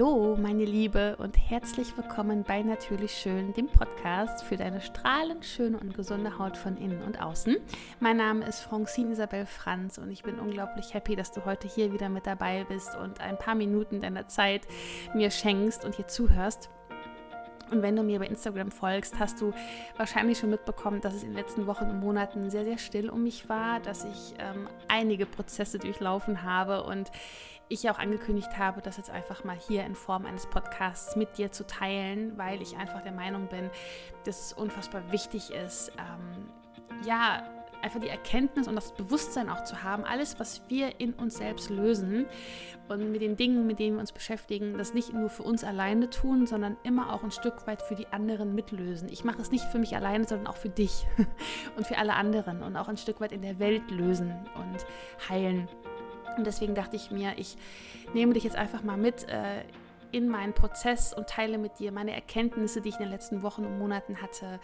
Hallo, meine Liebe, und herzlich willkommen bei Natürlich Schön, dem Podcast für deine strahlend schöne und gesunde Haut von innen und außen. Mein Name ist Francine Isabel Franz und ich bin unglaublich happy, dass du heute hier wieder mit dabei bist und ein paar Minuten deiner Zeit mir schenkst und hier zuhörst. Und wenn du mir bei Instagram folgst, hast du wahrscheinlich schon mitbekommen, dass es in den letzten Wochen und Monaten sehr, sehr still um mich war, dass ich ähm, einige Prozesse durchlaufen habe und ich auch angekündigt habe, das jetzt einfach mal hier in Form eines Podcasts mit dir zu teilen, weil ich einfach der Meinung bin, dass es unfassbar wichtig ist, ähm, ja, einfach die Erkenntnis und das Bewusstsein auch zu haben, alles, was wir in uns selbst lösen und mit den Dingen, mit denen wir uns beschäftigen, das nicht nur für uns alleine tun, sondern immer auch ein Stück weit für die anderen mitlösen. Ich mache es nicht für mich alleine, sondern auch für dich und für alle anderen und auch ein Stück weit in der Welt lösen und heilen. Und deswegen dachte ich mir, ich nehme dich jetzt einfach mal mit äh, in meinen Prozess und teile mit dir meine Erkenntnisse, die ich in den letzten Wochen und Monaten hatte,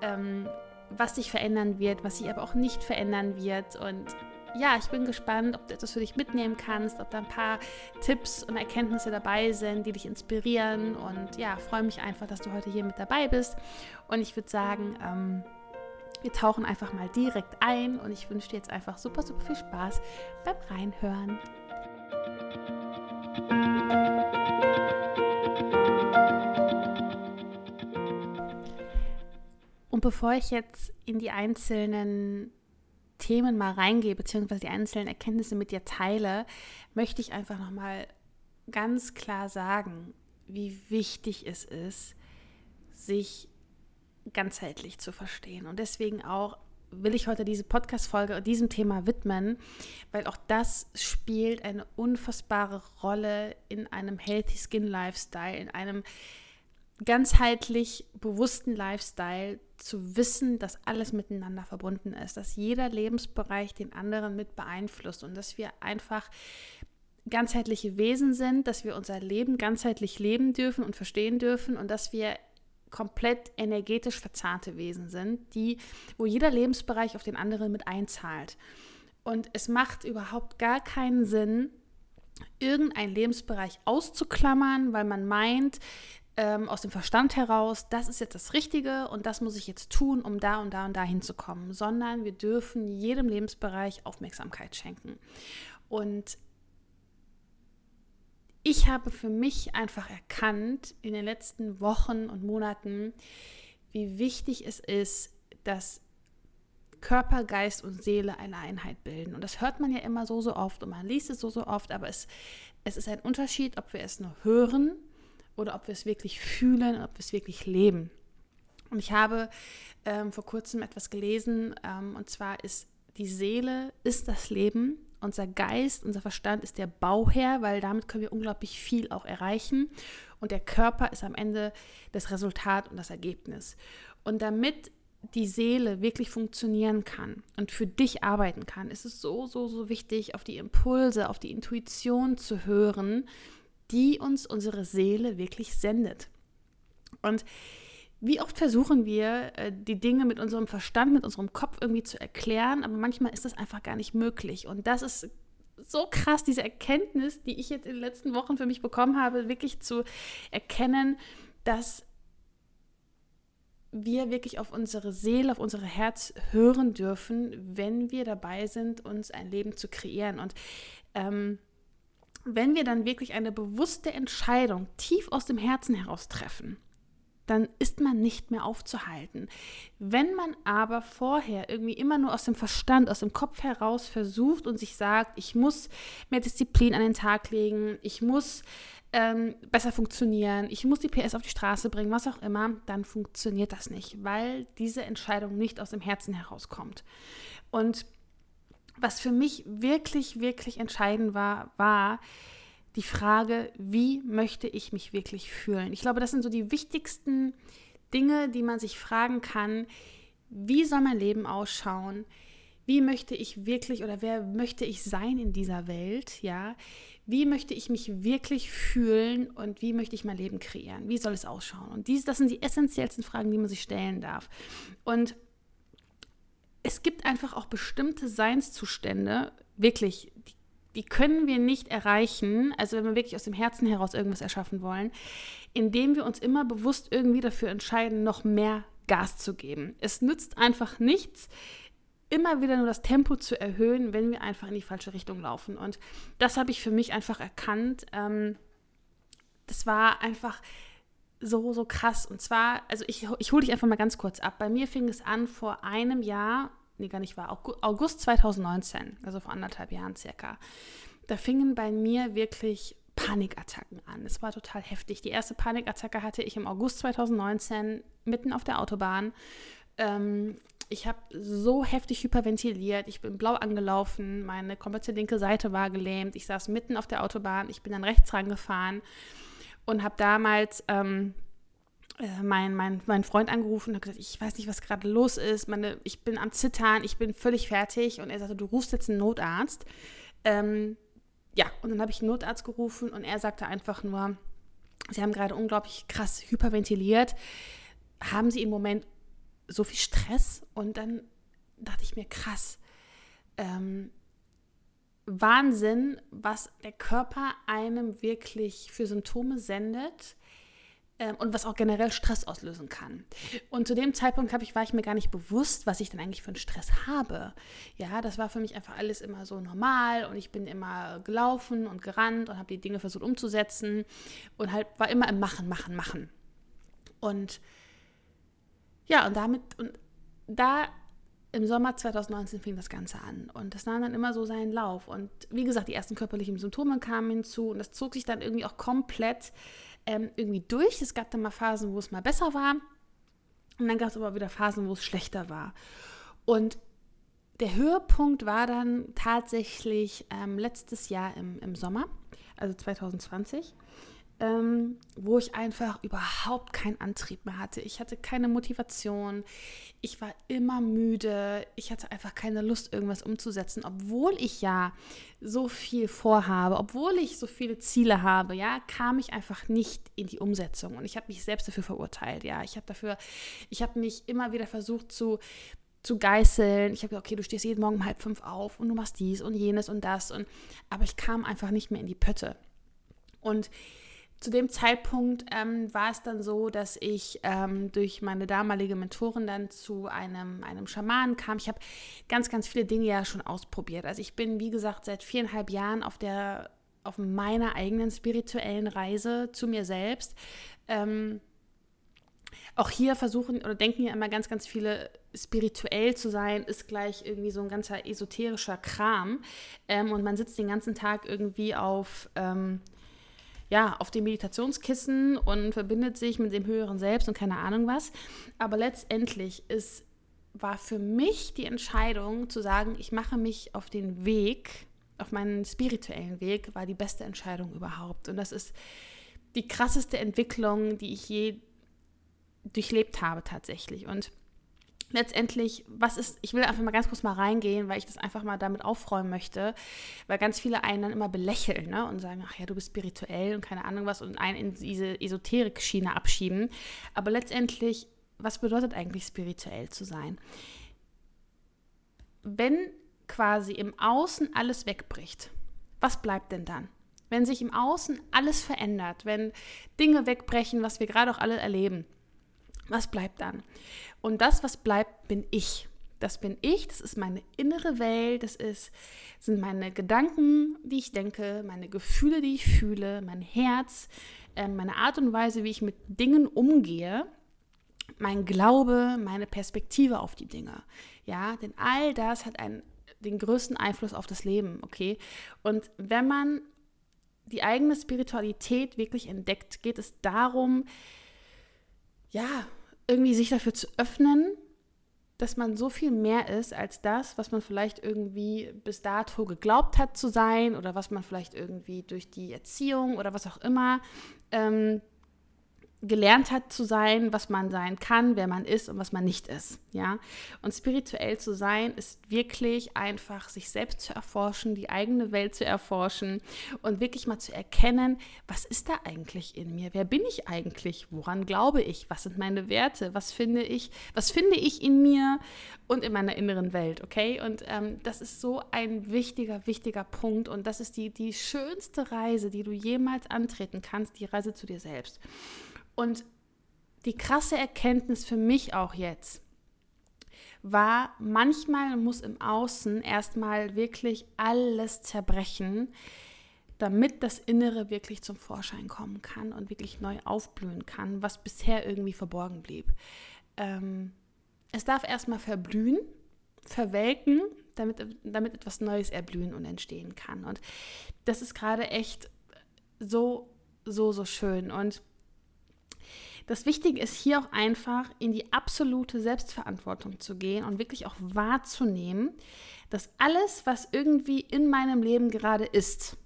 ähm, was sich verändern wird, was sich aber auch nicht verändern wird. Und ja, ich bin gespannt, ob du etwas für dich mitnehmen kannst, ob da ein paar Tipps und Erkenntnisse dabei sind, die dich inspirieren. Und ja, freue mich einfach, dass du heute hier mit dabei bist. Und ich würde sagen, ähm, wir tauchen einfach mal direkt ein und ich wünsche dir jetzt einfach super, super viel Spaß beim Reinhören. Und bevor ich jetzt in die einzelnen Themen mal reingehe, beziehungsweise die einzelnen Erkenntnisse mit dir teile, möchte ich einfach nochmal ganz klar sagen, wie wichtig es ist, sich ganzheitlich zu verstehen. Und deswegen auch will ich heute diese Podcast-Folge diesem Thema widmen, weil auch das spielt eine unfassbare Rolle in einem Healthy Skin Lifestyle, in einem ganzheitlich bewussten Lifestyle zu wissen, dass alles miteinander verbunden ist, dass jeder Lebensbereich den anderen mit beeinflusst und dass wir einfach ganzheitliche Wesen sind, dass wir unser Leben ganzheitlich leben dürfen und verstehen dürfen und dass wir komplett energetisch verzahnte Wesen sind, die, wo jeder Lebensbereich auf den anderen mit einzahlt. Und es macht überhaupt gar keinen Sinn, irgendeinen Lebensbereich auszuklammern, weil man meint, ähm, aus dem Verstand heraus, das ist jetzt das Richtige und das muss ich jetzt tun, um da und da und da hinzukommen, sondern wir dürfen jedem Lebensbereich Aufmerksamkeit schenken. Und ich habe für mich einfach erkannt in den letzten Wochen und Monaten, wie wichtig es ist, dass Körper, Geist und Seele eine Einheit bilden. Und das hört man ja immer so, so oft und man liest es so, so oft, aber es, es ist ein Unterschied, ob wir es nur hören oder ob wir es wirklich fühlen ob wir es wirklich leben. Und ich habe ähm, vor kurzem etwas gelesen, ähm, und zwar ist die Seele ist das Leben unser Geist, unser Verstand ist der Bauherr, weil damit können wir unglaublich viel auch erreichen. Und der Körper ist am Ende das Resultat und das Ergebnis. Und damit die Seele wirklich funktionieren kann und für dich arbeiten kann, ist es so, so, so wichtig, auf die Impulse, auf die Intuition zu hören, die uns unsere Seele wirklich sendet. Und wie oft versuchen wir, äh, die Dinge mit unserem Verstand, mit unserem Kopf irgendwie zu erklären, aber manchmal ist das einfach gar nicht möglich. Und das ist so krass, diese Erkenntnis, die ich jetzt in den letzten Wochen für mich bekommen habe, wirklich zu erkennen, dass wir wirklich auf unsere Seele, auf unser Herz hören dürfen, wenn wir dabei sind, uns ein Leben zu kreieren. Und ähm, wenn wir dann wirklich eine bewusste Entscheidung tief aus dem Herzen heraus treffen, dann ist man nicht mehr aufzuhalten. Wenn man aber vorher irgendwie immer nur aus dem Verstand, aus dem Kopf heraus versucht und sich sagt, ich muss mehr Disziplin an den Tag legen, ich muss ähm, besser funktionieren, ich muss die PS auf die Straße bringen, was auch immer, dann funktioniert das nicht, weil diese Entscheidung nicht aus dem Herzen herauskommt. Und was für mich wirklich, wirklich entscheidend war, war, die Frage, wie möchte ich mich wirklich fühlen? Ich glaube, das sind so die wichtigsten Dinge, die man sich fragen kann. Wie soll mein Leben ausschauen? Wie möchte ich wirklich oder wer möchte ich sein in dieser Welt? Ja, wie möchte ich mich wirklich fühlen und wie möchte ich mein Leben kreieren? Wie soll es ausschauen? Und dies, das sind die essentiellsten Fragen, die man sich stellen darf. Und es gibt einfach auch bestimmte Seinszustände, wirklich, die die können wir nicht erreichen, also wenn wir wirklich aus dem Herzen heraus irgendwas erschaffen wollen, indem wir uns immer bewusst irgendwie dafür entscheiden, noch mehr Gas zu geben. Es nützt einfach nichts, immer wieder nur das Tempo zu erhöhen, wenn wir einfach in die falsche Richtung laufen. Und das habe ich für mich einfach erkannt. Ähm, das war einfach so, so krass. Und zwar, also ich, ich hole dich einfach mal ganz kurz ab. Bei mir fing es an vor einem Jahr, nee, gar nicht wahr, August 2019, also vor anderthalb Jahren circa. Da fingen bei mir wirklich Panikattacken an. Es war total heftig. Die erste Panikattacke hatte ich im August 2019 mitten auf der Autobahn. Ähm, ich habe so heftig hyperventiliert, ich bin blau angelaufen, meine komplette linke Seite war gelähmt, ich saß mitten auf der Autobahn, ich bin dann rechts rangefahren und habe damals ähm, äh, meinen mein, mein Freund angerufen und habe gesagt, ich weiß nicht, was gerade los ist, meine, ich bin am Zittern, ich bin völlig fertig. Und er sagte, du rufst jetzt einen Notarzt. Ähm, ja, und dann habe ich einen Notarzt gerufen und er sagte einfach nur, Sie haben gerade unglaublich krass hyperventiliert. Haben Sie im Moment so viel Stress? Und dann dachte ich mir, krass, ähm, Wahnsinn, was der Körper einem wirklich für Symptome sendet und was auch generell Stress auslösen kann. Und zu dem Zeitpunkt ich, war ich mir gar nicht bewusst, was ich denn eigentlich für einen Stress habe. Ja, das war für mich einfach alles immer so normal und ich bin immer gelaufen und gerannt und habe die Dinge versucht umzusetzen und halt war immer im Machen, Machen, Machen. Und ja, und damit, und da im Sommer 2019 fing das Ganze an und das nahm dann immer so seinen Lauf. Und wie gesagt, die ersten körperlichen Symptome kamen hinzu und das zog sich dann irgendwie auch komplett ähm, irgendwie durch. Es gab dann mal Phasen, wo es mal besser war und dann gab es aber wieder Phasen, wo es schlechter war. Und der Höhepunkt war dann tatsächlich ähm, letztes Jahr im, im Sommer, also 2020 ähm, wo ich einfach überhaupt keinen Antrieb mehr hatte. Ich hatte keine Motivation, ich war immer müde, ich hatte einfach keine Lust, irgendwas umzusetzen, obwohl ich ja so viel vorhabe, obwohl ich so viele Ziele habe, ja, kam ich einfach nicht in die Umsetzung und ich habe mich selbst dafür verurteilt, ja, ich habe dafür, ich habe mich immer wieder versucht zu zu geißeln. Ich habe gesagt, okay, du stehst jeden Morgen um halb fünf auf und du machst dies und jenes und das und aber ich kam einfach nicht mehr in die Pötte. Und zu dem Zeitpunkt ähm, war es dann so, dass ich ähm, durch meine damalige Mentorin dann zu einem, einem Schamanen kam. Ich habe ganz, ganz viele Dinge ja schon ausprobiert. Also ich bin, wie gesagt, seit viereinhalb Jahren auf der auf meiner eigenen spirituellen Reise zu mir selbst. Ähm, auch hier versuchen oder denken ja immer ganz, ganz viele, spirituell zu sein, ist gleich irgendwie so ein ganzer esoterischer Kram. Ähm, und man sitzt den ganzen Tag irgendwie auf ähm, ja, auf dem Meditationskissen und verbindet sich mit dem höheren Selbst und keine Ahnung was. Aber letztendlich ist, war für mich die Entscheidung zu sagen, ich mache mich auf den Weg, auf meinen spirituellen Weg, war die beste Entscheidung überhaupt. Und das ist die krasseste Entwicklung, die ich je durchlebt habe tatsächlich. Und letztendlich, was ist, ich will einfach mal ganz kurz mal reingehen, weil ich das einfach mal damit aufräumen möchte, weil ganz viele einen dann immer belächeln ne, und sagen, ach ja, du bist spirituell und keine Ahnung was und einen in diese Esoterik-Schiene abschieben. Aber letztendlich, was bedeutet eigentlich spirituell zu sein? Wenn quasi im Außen alles wegbricht, was bleibt denn dann? Wenn sich im Außen alles verändert, wenn Dinge wegbrechen, was wir gerade auch alle erleben, was bleibt dann? Und das, was bleibt, bin ich. Das bin ich, das ist meine innere Welt, das ist, sind meine Gedanken, die ich denke, meine Gefühle, die ich fühle, mein Herz, äh, meine Art und Weise, wie ich mit Dingen umgehe, mein Glaube, meine Perspektive auf die Dinge. Ja, denn all das hat einen, den größten Einfluss auf das Leben, okay? Und wenn man die eigene Spiritualität wirklich entdeckt, geht es darum, ja, irgendwie sich dafür zu öffnen, dass man so viel mehr ist als das, was man vielleicht irgendwie bis dato geglaubt hat zu sein oder was man vielleicht irgendwie durch die Erziehung oder was auch immer ähm, gelernt hat zu sein, was man sein kann, wer man ist und was man nicht ist, ja? Und spirituell zu sein ist wirklich einfach sich selbst zu erforschen, die eigene Welt zu erforschen und wirklich mal zu erkennen, was ist da eigentlich in mir? Wer bin ich eigentlich? Woran glaube ich? Was sind meine Werte? Was finde ich? Was finde ich in mir und in meiner inneren Welt, okay? Und ähm, das ist so ein wichtiger, wichtiger Punkt und das ist die, die schönste Reise, die du jemals antreten kannst, die Reise zu dir selbst. Und die krasse Erkenntnis für mich auch jetzt war, manchmal muss im Außen erstmal wirklich alles zerbrechen, damit das Innere wirklich zum Vorschein kommen kann und wirklich neu aufblühen kann, was bisher irgendwie verborgen blieb. Ähm, es darf erstmal verblühen, verwelken, damit, damit etwas Neues erblühen und entstehen kann. Und das ist gerade echt so, so, so schön. Und das Wichtige ist hier auch einfach in die absolute Selbstverantwortung zu gehen und wirklich auch wahrzunehmen, dass alles, was irgendwie in meinem Leben gerade ist,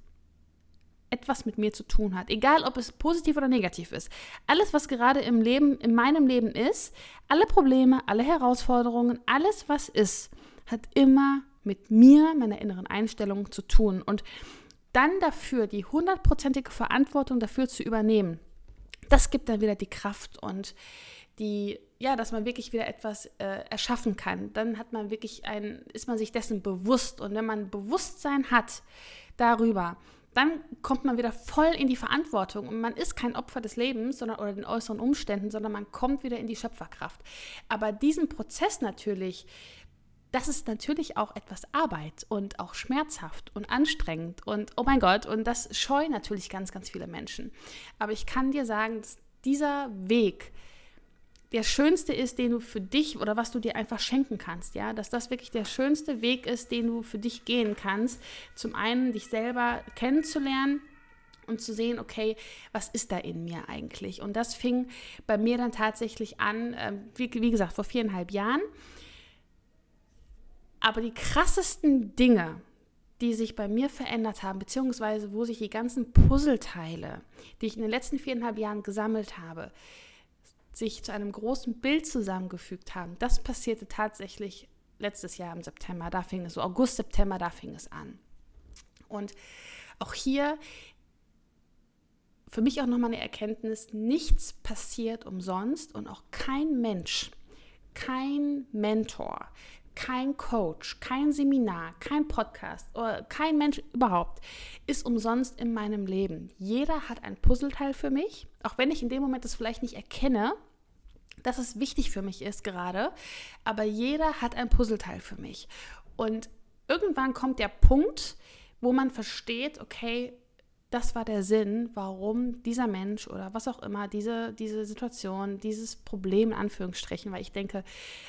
etwas mit mir zu tun hat. Egal, ob es positiv oder negativ ist. Alles, was gerade im Leben, in meinem Leben ist, alle Probleme, alle Herausforderungen, alles, was ist, hat immer mit mir, meiner inneren Einstellung zu tun. Und dann dafür die hundertprozentige Verantwortung dafür zu übernehmen, das gibt dann wieder die Kraft und die, ja, dass man wirklich wieder etwas äh, erschaffen kann. Dann hat man wirklich ein, ist man sich dessen bewusst. Und wenn man Bewusstsein hat darüber, dann kommt man wieder voll in die Verantwortung und man ist kein Opfer des Lebens sondern, oder den äußeren Umständen, sondern man kommt wieder in die Schöpferkraft. Aber diesen Prozess natürlich das ist natürlich auch etwas Arbeit und auch schmerzhaft und anstrengend und oh mein Gott, und das scheuen natürlich ganz, ganz viele Menschen. Aber ich kann dir sagen, dass dieser Weg der schönste ist, den du für dich oder was du dir einfach schenken kannst, ja, dass das wirklich der schönste Weg ist, den du für dich gehen kannst. Zum einen dich selber kennenzulernen und zu sehen, okay, was ist da in mir eigentlich? Und das fing bei mir dann tatsächlich an, äh, wie, wie gesagt, vor viereinhalb Jahren. Aber die krassesten Dinge, die sich bei mir verändert haben, beziehungsweise wo sich die ganzen Puzzleteile, die ich in den letzten viereinhalb Jahren gesammelt habe, sich zu einem großen Bild zusammengefügt haben, das passierte tatsächlich letztes Jahr im September. Da fing es so, August, September, da fing es an. Und auch hier für mich auch nochmal eine Erkenntnis, nichts passiert umsonst und auch kein Mensch, kein Mentor, kein Coach, kein Seminar, kein Podcast oder kein Mensch überhaupt ist umsonst in meinem Leben. Jeder hat ein Puzzleteil für mich, auch wenn ich in dem Moment das vielleicht nicht erkenne, dass es wichtig für mich ist gerade, aber jeder hat ein Puzzleteil für mich. Und irgendwann kommt der Punkt, wo man versteht, okay, das war der Sinn, warum dieser Mensch oder was auch immer diese, diese Situation, dieses Problem in Anführungsstrichen, weil ich denke,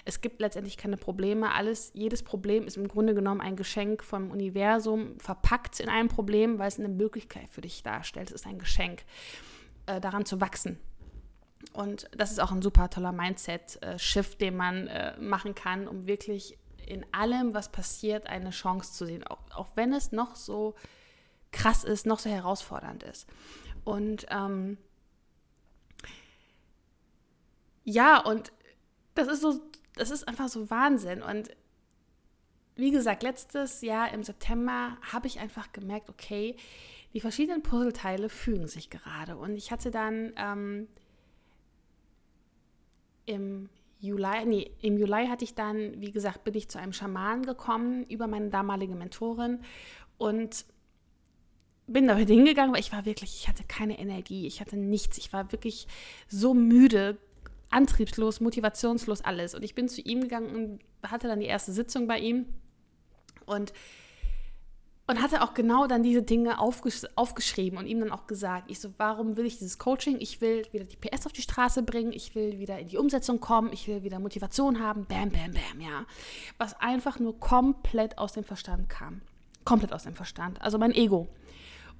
es gibt letztendlich keine Probleme. Alles, jedes Problem ist im Grunde genommen ein Geschenk vom Universum, verpackt in einem Problem, weil es eine Möglichkeit für dich darstellt. Es ist ein Geschenk, äh, daran zu wachsen. Und das ist auch ein super toller Mindset-Shift, den man äh, machen kann, um wirklich in allem, was passiert, eine Chance zu sehen. Auch, auch wenn es noch so krass ist, noch so herausfordernd ist. Und ähm, ja, und das ist so, das ist einfach so Wahnsinn. Und wie gesagt, letztes Jahr im September habe ich einfach gemerkt, okay, die verschiedenen Puzzleteile fügen sich gerade. Und ich hatte dann ähm, im Juli, nee, im Juli hatte ich dann, wie gesagt, bin ich zu einem Schaman gekommen über meine damalige Mentorin und bin da heute hingegangen, weil ich war wirklich, ich hatte keine Energie, ich hatte nichts, ich war wirklich so müde, antriebslos, motivationslos, alles. Und ich bin zu ihm gegangen und hatte dann die erste Sitzung bei ihm und, und hatte auch genau dann diese Dinge aufgesch aufgeschrieben und ihm dann auch gesagt, ich so, warum will ich dieses Coaching? Ich will wieder die PS auf die Straße bringen, ich will wieder in die Umsetzung kommen, ich will wieder Motivation haben, bam, bam, bam, ja. Was einfach nur komplett aus dem Verstand kam. Komplett aus dem Verstand. Also mein Ego.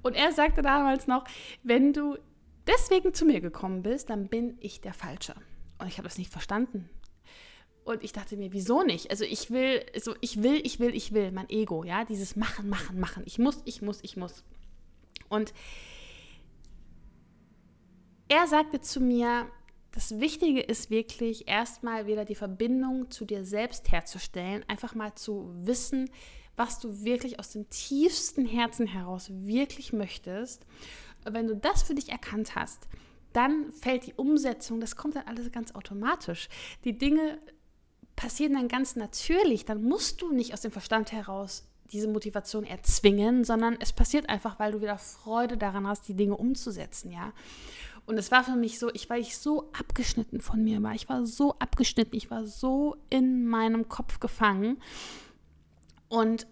Und er sagte damals noch, wenn du deswegen zu mir gekommen bist, dann bin ich der Falsche. Und ich habe das nicht verstanden. Und ich dachte mir, wieso nicht? Also ich will, so ich will, ich will, ich will, mein Ego, ja, dieses Machen, Machen, Machen. Ich muss, ich muss, ich muss. Und er sagte zu mir, das Wichtige ist wirklich erstmal wieder die Verbindung zu dir selbst herzustellen, einfach mal zu wissen, was du wirklich aus dem tiefsten Herzen heraus wirklich möchtest. Wenn du das für dich erkannt hast, dann fällt die Umsetzung, das kommt dann alles ganz automatisch. Die Dinge passieren dann ganz natürlich. Dann musst du nicht aus dem Verstand heraus diese Motivation erzwingen, sondern es passiert einfach, weil du wieder Freude daran hast, die Dinge umzusetzen, ja. Und es war für mich so, ich war ich so abgeschnitten von mir war. Ich war so abgeschnitten, ich war so in meinem Kopf gefangen und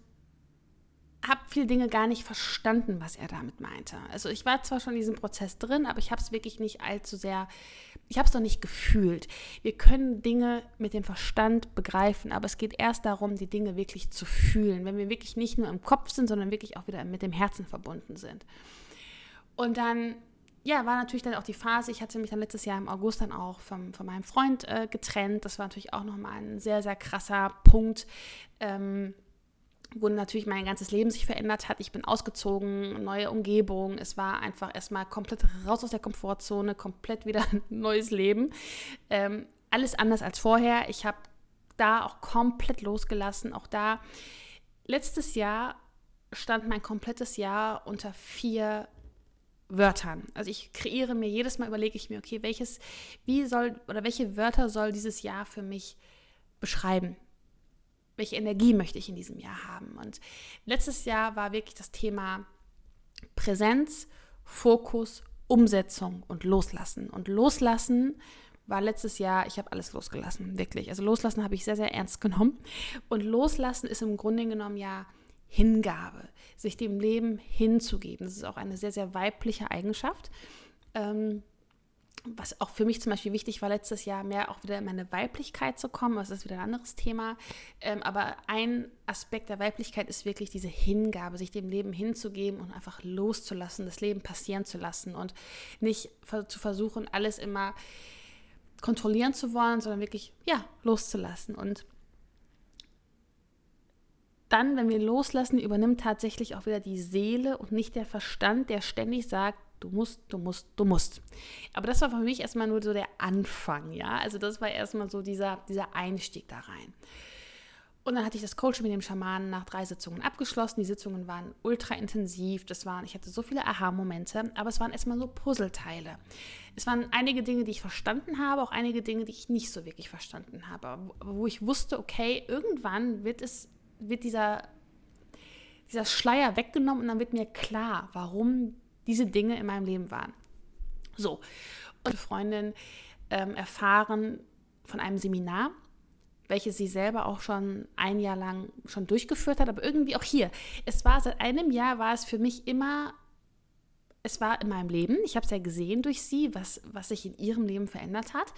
habe viele Dinge gar nicht verstanden, was er damit meinte. Also ich war zwar schon in diesem Prozess drin, aber ich habe es wirklich nicht allzu sehr, ich habe es doch nicht gefühlt. Wir können Dinge mit dem Verstand begreifen, aber es geht erst darum, die Dinge wirklich zu fühlen, wenn wir wirklich nicht nur im Kopf sind, sondern wirklich auch wieder mit dem Herzen verbunden sind. Und dann ja, war natürlich dann auch die Phase, ich hatte mich dann letztes Jahr im August dann auch vom, von meinem Freund äh, getrennt. Das war natürlich auch nochmal ein sehr, sehr krasser Punkt. Ähm, wo natürlich mein ganzes Leben sich verändert hat. Ich bin ausgezogen, neue Umgebung. Es war einfach erstmal komplett raus aus der Komfortzone, komplett wieder ein neues Leben. Ähm, alles anders als vorher. Ich habe da auch komplett losgelassen. Auch da, letztes Jahr stand mein komplettes Jahr unter vier Wörtern. Also ich kreiere mir jedes Mal überlege ich mir, okay, welches, wie soll oder welche Wörter soll dieses Jahr für mich beschreiben? Welche Energie möchte ich in diesem Jahr haben. Und letztes Jahr war wirklich das Thema Präsenz, Fokus, Umsetzung und Loslassen. Und Loslassen war letztes Jahr, ich habe alles losgelassen, wirklich. Also Loslassen habe ich sehr, sehr ernst genommen. Und Loslassen ist im Grunde genommen ja Hingabe, sich dem Leben hinzugeben. Das ist auch eine sehr, sehr weibliche Eigenschaft. Ähm, was auch für mich zum Beispiel wichtig war letztes Jahr, mehr auch wieder in meine Weiblichkeit zu kommen. Das ist wieder ein anderes Thema. Ähm, aber ein Aspekt der Weiblichkeit ist wirklich diese Hingabe, sich dem Leben hinzugeben und einfach loszulassen, das Leben passieren zu lassen und nicht zu versuchen, alles immer kontrollieren zu wollen, sondern wirklich, ja, loszulassen. Und dann, wenn wir loslassen, übernimmt tatsächlich auch wieder die Seele und nicht der Verstand, der ständig sagt, du musst, du musst, du musst. Aber das war für mich erstmal nur so der Anfang, ja. Also das war erstmal so dieser, dieser Einstieg da rein. Und dann hatte ich das Coaching mit dem Schamanen nach drei Sitzungen abgeschlossen. Die Sitzungen waren ultra intensiv. Das waren, ich hatte so viele Aha-Momente, aber es waren erstmal so Puzzleteile. Es waren einige Dinge, die ich verstanden habe, auch einige Dinge, die ich nicht so wirklich verstanden habe. Wo ich wusste, okay, irgendwann wird es, wird dieser, dieser Schleier weggenommen und dann wird mir klar, warum diese Dinge in meinem Leben waren. So, und Freundin ähm, erfahren von einem Seminar, welches sie selber auch schon ein Jahr lang schon durchgeführt hat, aber irgendwie auch hier. Es war seit einem Jahr war es für mich immer, es war in meinem Leben. Ich habe es ja gesehen durch sie, was, was sich in ihrem Leben verändert hat.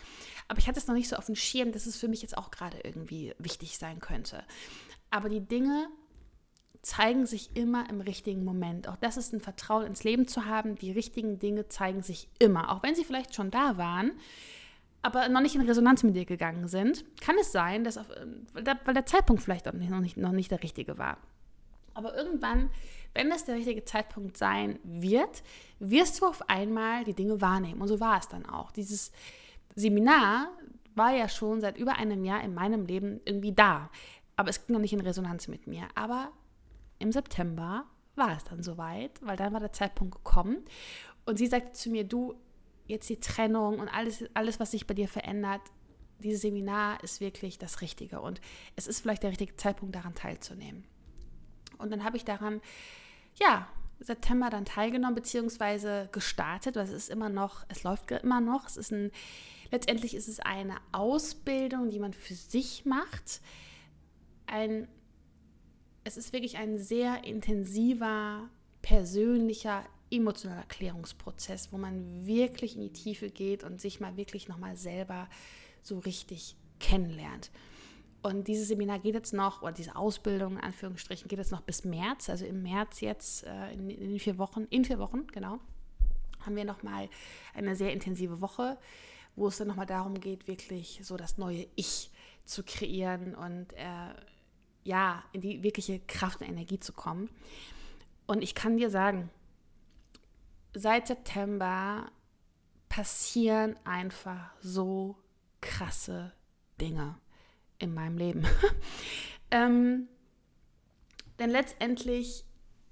Aber ich hatte es noch nicht so auf dem Schirm, dass es für mich jetzt auch gerade irgendwie wichtig sein könnte. Aber die Dinge zeigen sich immer im richtigen Moment. Auch das ist ein Vertrauen ins Leben zu haben. Die richtigen Dinge zeigen sich immer. Auch wenn sie vielleicht schon da waren, aber noch nicht in Resonanz mit dir gegangen sind, kann es sein, dass auf, weil, der, weil der Zeitpunkt vielleicht noch nicht, noch nicht der richtige war. Aber irgendwann, wenn es der richtige Zeitpunkt sein wird, wirst du auf einmal die Dinge wahrnehmen. Und so war es dann auch. Dieses Seminar war ja schon seit über einem Jahr in meinem Leben irgendwie da. Aber es ging noch nicht in Resonanz mit mir. Aber im September war es dann soweit, weil dann war der Zeitpunkt gekommen. Und sie sagte zu mir, du, jetzt die Trennung und alles, alles, was sich bei dir verändert, dieses Seminar ist wirklich das Richtige. Und es ist vielleicht der richtige Zeitpunkt, daran teilzunehmen. Und dann habe ich daran, ja, September dann teilgenommen, beziehungsweise gestartet, weil es ist immer noch, es läuft immer noch. Es ist ein, letztendlich ist es eine Ausbildung, die man für sich macht. Ein es ist wirklich ein sehr intensiver, persönlicher, emotionaler Klärungsprozess, wo man wirklich in die Tiefe geht und sich mal wirklich nochmal selber so richtig kennenlernt. Und dieses Seminar geht jetzt noch, oder diese Ausbildung in Anführungsstrichen geht jetzt noch bis März, also im März jetzt, äh, in, in vier Wochen, in vier Wochen, genau, haben wir nochmal eine sehr intensive Woche, wo es dann nochmal darum geht, wirklich so das neue Ich zu kreieren und äh, ja, in die wirkliche Kraft und Energie zu kommen. Und ich kann dir sagen, seit September passieren einfach so krasse Dinge in meinem Leben. ähm, denn letztendlich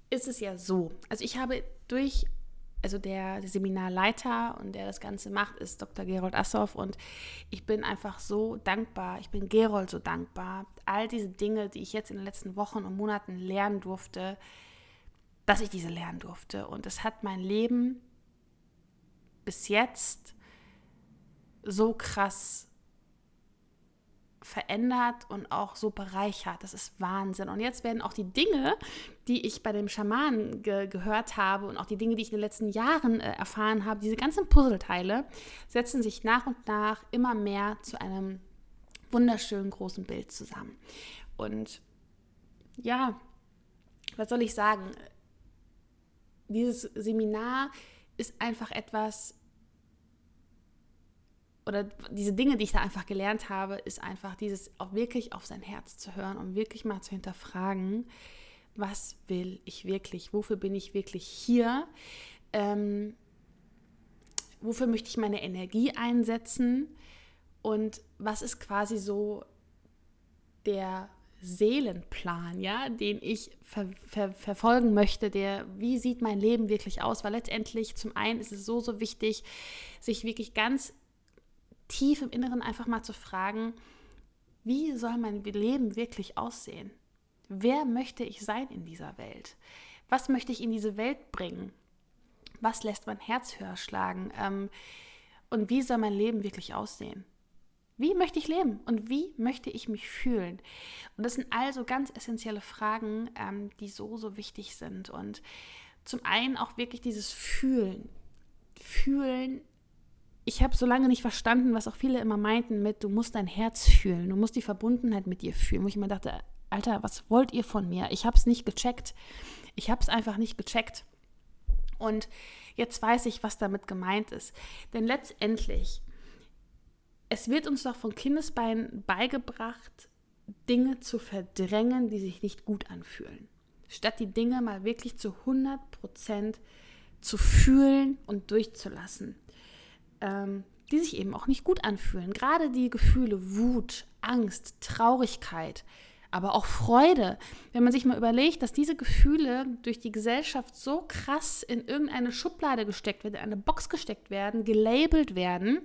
ist es ja so, also ich habe durch, also der Seminarleiter und der das Ganze macht, ist Dr. Gerold Assoff und ich bin einfach so dankbar, ich bin Gerold so dankbar, all diese Dinge, die ich jetzt in den letzten Wochen und Monaten lernen durfte, dass ich diese lernen durfte und es hat mein Leben bis jetzt so krass verändert und auch so bereichert. Das ist Wahnsinn. Und jetzt werden auch die Dinge, die ich bei dem Schamanen ge gehört habe und auch die Dinge, die ich in den letzten Jahren äh, erfahren habe, diese ganzen Puzzleteile setzen sich nach und nach immer mehr zu einem wunderschönen großen Bild zusammen. Und ja, was soll ich sagen? Dieses Seminar ist einfach etwas, oder diese Dinge, die ich da einfach gelernt habe, ist einfach dieses auch wirklich auf sein Herz zu hören und wirklich mal zu hinterfragen, was will ich wirklich, wofür bin ich wirklich hier, ähm, wofür möchte ich meine Energie einsetzen? Und was ist quasi so der Seelenplan, ja, den ich ver ver verfolgen möchte, der, wie sieht mein Leben wirklich aus? Weil letztendlich zum einen ist es so, so wichtig, sich wirklich ganz tief im Inneren einfach mal zu fragen, wie soll mein Leben wirklich aussehen? Wer möchte ich sein in dieser Welt? Was möchte ich in diese Welt bringen? Was lässt mein Herz höher schlagen? Ähm, und wie soll mein Leben wirklich aussehen? Wie möchte ich leben und wie möchte ich mich fühlen? Und das sind also ganz essentielle Fragen, ähm, die so, so wichtig sind. Und zum einen auch wirklich dieses Fühlen. Fühlen ich habe so lange nicht verstanden, was auch viele immer meinten mit, du musst dein Herz fühlen, du musst die Verbundenheit mit dir fühlen, wo ich immer dachte, Alter, was wollt ihr von mir? Ich habe es nicht gecheckt. Ich habe es einfach nicht gecheckt. Und jetzt weiß ich, was damit gemeint ist. Denn letztendlich, es wird uns doch von Kindesbeinen beigebracht, Dinge zu verdrängen, die sich nicht gut anfühlen. Statt die Dinge mal wirklich zu 100 Prozent zu fühlen und durchzulassen ähm, die sich eben auch nicht gut anfühlen. Gerade die Gefühle Wut, Angst, Traurigkeit, aber auch Freude. Wenn man sich mal überlegt, dass diese Gefühle durch die Gesellschaft so krass in irgendeine Schublade gesteckt werden, in eine Box gesteckt werden, gelabelt werden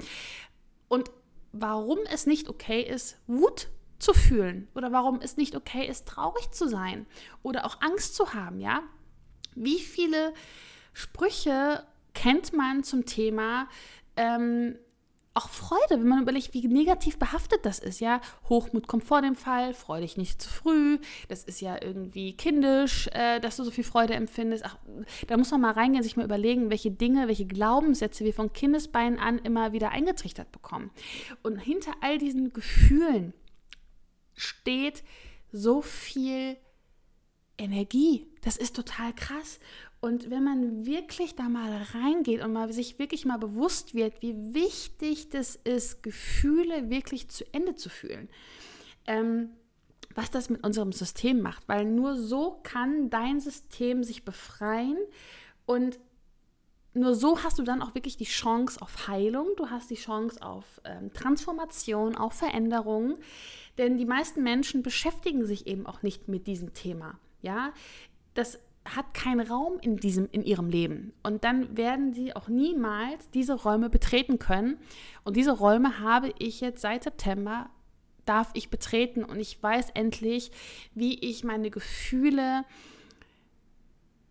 und warum es nicht okay ist, Wut zu fühlen oder warum es nicht okay ist, traurig zu sein oder auch Angst zu haben, ja? Wie viele Sprüche kennt man zum Thema ähm, auch Freude, wenn man überlegt, wie negativ behaftet das ist, ja. Hochmut kommt vor dem Fall, freu dich nicht zu früh, das ist ja irgendwie kindisch, äh, dass du so viel Freude empfindest. Ach, da muss man mal reingehen, sich mal überlegen, welche Dinge, welche Glaubenssätze wir von Kindesbeinen an immer wieder eingetrichtert bekommen. Und hinter all diesen Gefühlen steht so viel Energie. Das ist total krass. Und wenn man wirklich da mal reingeht und mal sich wirklich mal bewusst wird, wie wichtig das ist, Gefühle wirklich zu Ende zu fühlen, ähm, was das mit unserem System macht, weil nur so kann dein System sich befreien und nur so hast du dann auch wirklich die Chance auf Heilung, du hast die Chance auf ähm, Transformation, auf Veränderung, denn die meisten Menschen beschäftigen sich eben auch nicht mit diesem Thema. Ja, das hat keinen Raum in, diesem, in ihrem Leben. Und dann werden sie auch niemals diese Räume betreten können. Und diese Räume habe ich jetzt seit September, darf ich betreten. Und ich weiß endlich, wie ich meine Gefühle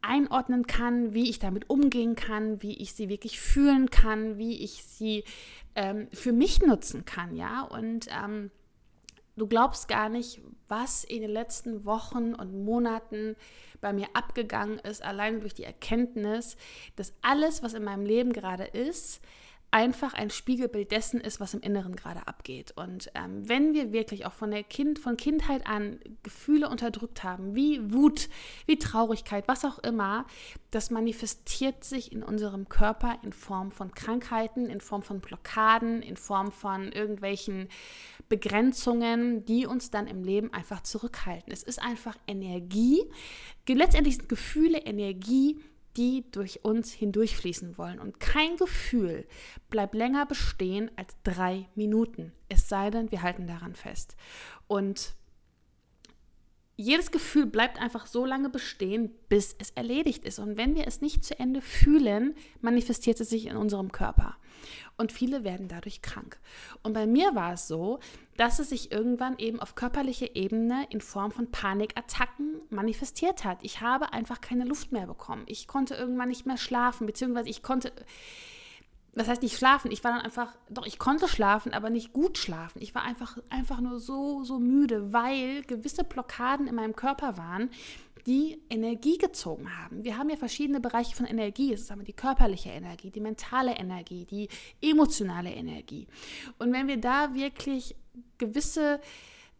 einordnen kann, wie ich damit umgehen kann, wie ich sie wirklich fühlen kann, wie ich sie ähm, für mich nutzen kann, ja. Und ähm, du glaubst gar nicht, was in den letzten Wochen und Monaten bei mir abgegangen ist, allein durch die Erkenntnis, dass alles, was in meinem Leben gerade ist, einfach ein Spiegelbild dessen ist, was im Inneren gerade abgeht. Und ähm, wenn wir wirklich auch von der Kind, von Kindheit an Gefühle unterdrückt haben, wie Wut, wie Traurigkeit, was auch immer, das manifestiert sich in unserem Körper in Form von Krankheiten, in Form von Blockaden, in Form von irgendwelchen Begrenzungen, die uns dann im Leben einfach zurückhalten. Es ist einfach Energie. Letztendlich sind Gefühle Energie, die durch uns hindurchfließen wollen. Und kein Gefühl bleibt länger bestehen als drei Minuten. Es sei denn, wir halten daran fest. Und jedes Gefühl bleibt einfach so lange bestehen, bis es erledigt ist. Und wenn wir es nicht zu Ende fühlen, manifestiert es sich in unserem Körper. Und viele werden dadurch krank. Und bei mir war es so, dass es sich irgendwann eben auf körperlicher Ebene in Form von Panikattacken manifestiert hat. Ich habe einfach keine Luft mehr bekommen. Ich konnte irgendwann nicht mehr schlafen, beziehungsweise ich konnte das heißt nicht schlafen, ich war dann einfach, doch, ich konnte schlafen, aber nicht gut schlafen. Ich war einfach, einfach nur so, so müde, weil gewisse Blockaden in meinem Körper waren, die Energie gezogen haben. Wir haben ja verschiedene Bereiche von Energie. Es ist einmal die körperliche Energie, die mentale Energie, die emotionale Energie. Und wenn wir da wirklich gewisse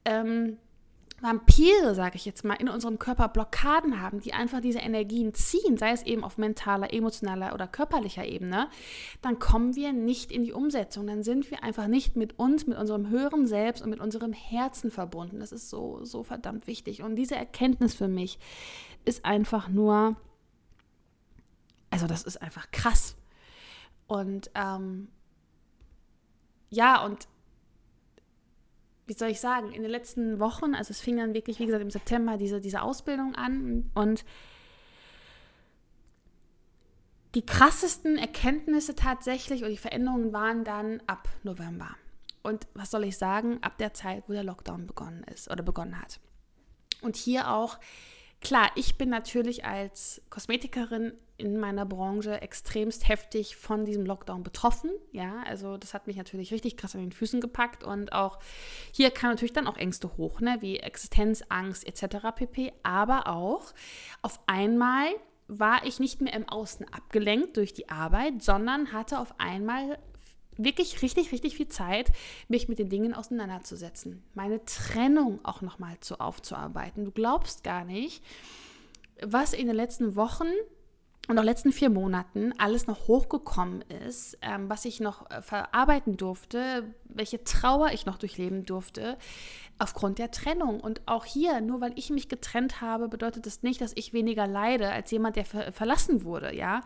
ähm, Vampire, sage ich jetzt mal, in unserem Körper Blockaden haben, die einfach diese Energien ziehen, sei es eben auf mentaler, emotionaler oder körperlicher Ebene, dann kommen wir nicht in die Umsetzung. Dann sind wir einfach nicht mit uns, mit unserem höheren Selbst und mit unserem Herzen verbunden. Das ist so, so verdammt wichtig. Und diese Erkenntnis für mich ist einfach nur, also das ist einfach krass. Und ähm, ja, und wie soll ich sagen, in den letzten Wochen, also es fing dann wirklich, wie gesagt, im September diese, diese Ausbildung an und die krassesten Erkenntnisse tatsächlich und die Veränderungen waren dann ab November. Und was soll ich sagen, ab der Zeit, wo der Lockdown begonnen ist oder begonnen hat. Und hier auch Klar, ich bin natürlich als Kosmetikerin in meiner Branche extremst heftig von diesem Lockdown betroffen. Ja, also das hat mich natürlich richtig krass an den Füßen gepackt und auch hier kamen natürlich dann auch Ängste hoch, ne, wie Existenzangst etc. pp. Aber auch auf einmal war ich nicht mehr im Außen abgelenkt durch die Arbeit, sondern hatte auf einmal wirklich richtig, richtig viel Zeit, mich mit den Dingen auseinanderzusetzen. Meine Trennung auch nochmal zu aufzuarbeiten. Du glaubst gar nicht, was in den letzten Wochen und auch letzten vier Monaten alles noch hochgekommen ist, ähm, was ich noch äh, verarbeiten durfte, welche Trauer ich noch durchleben durfte, aufgrund der Trennung. Und auch hier, nur weil ich mich getrennt habe, bedeutet das nicht, dass ich weniger leide als jemand, der ver verlassen wurde, ja,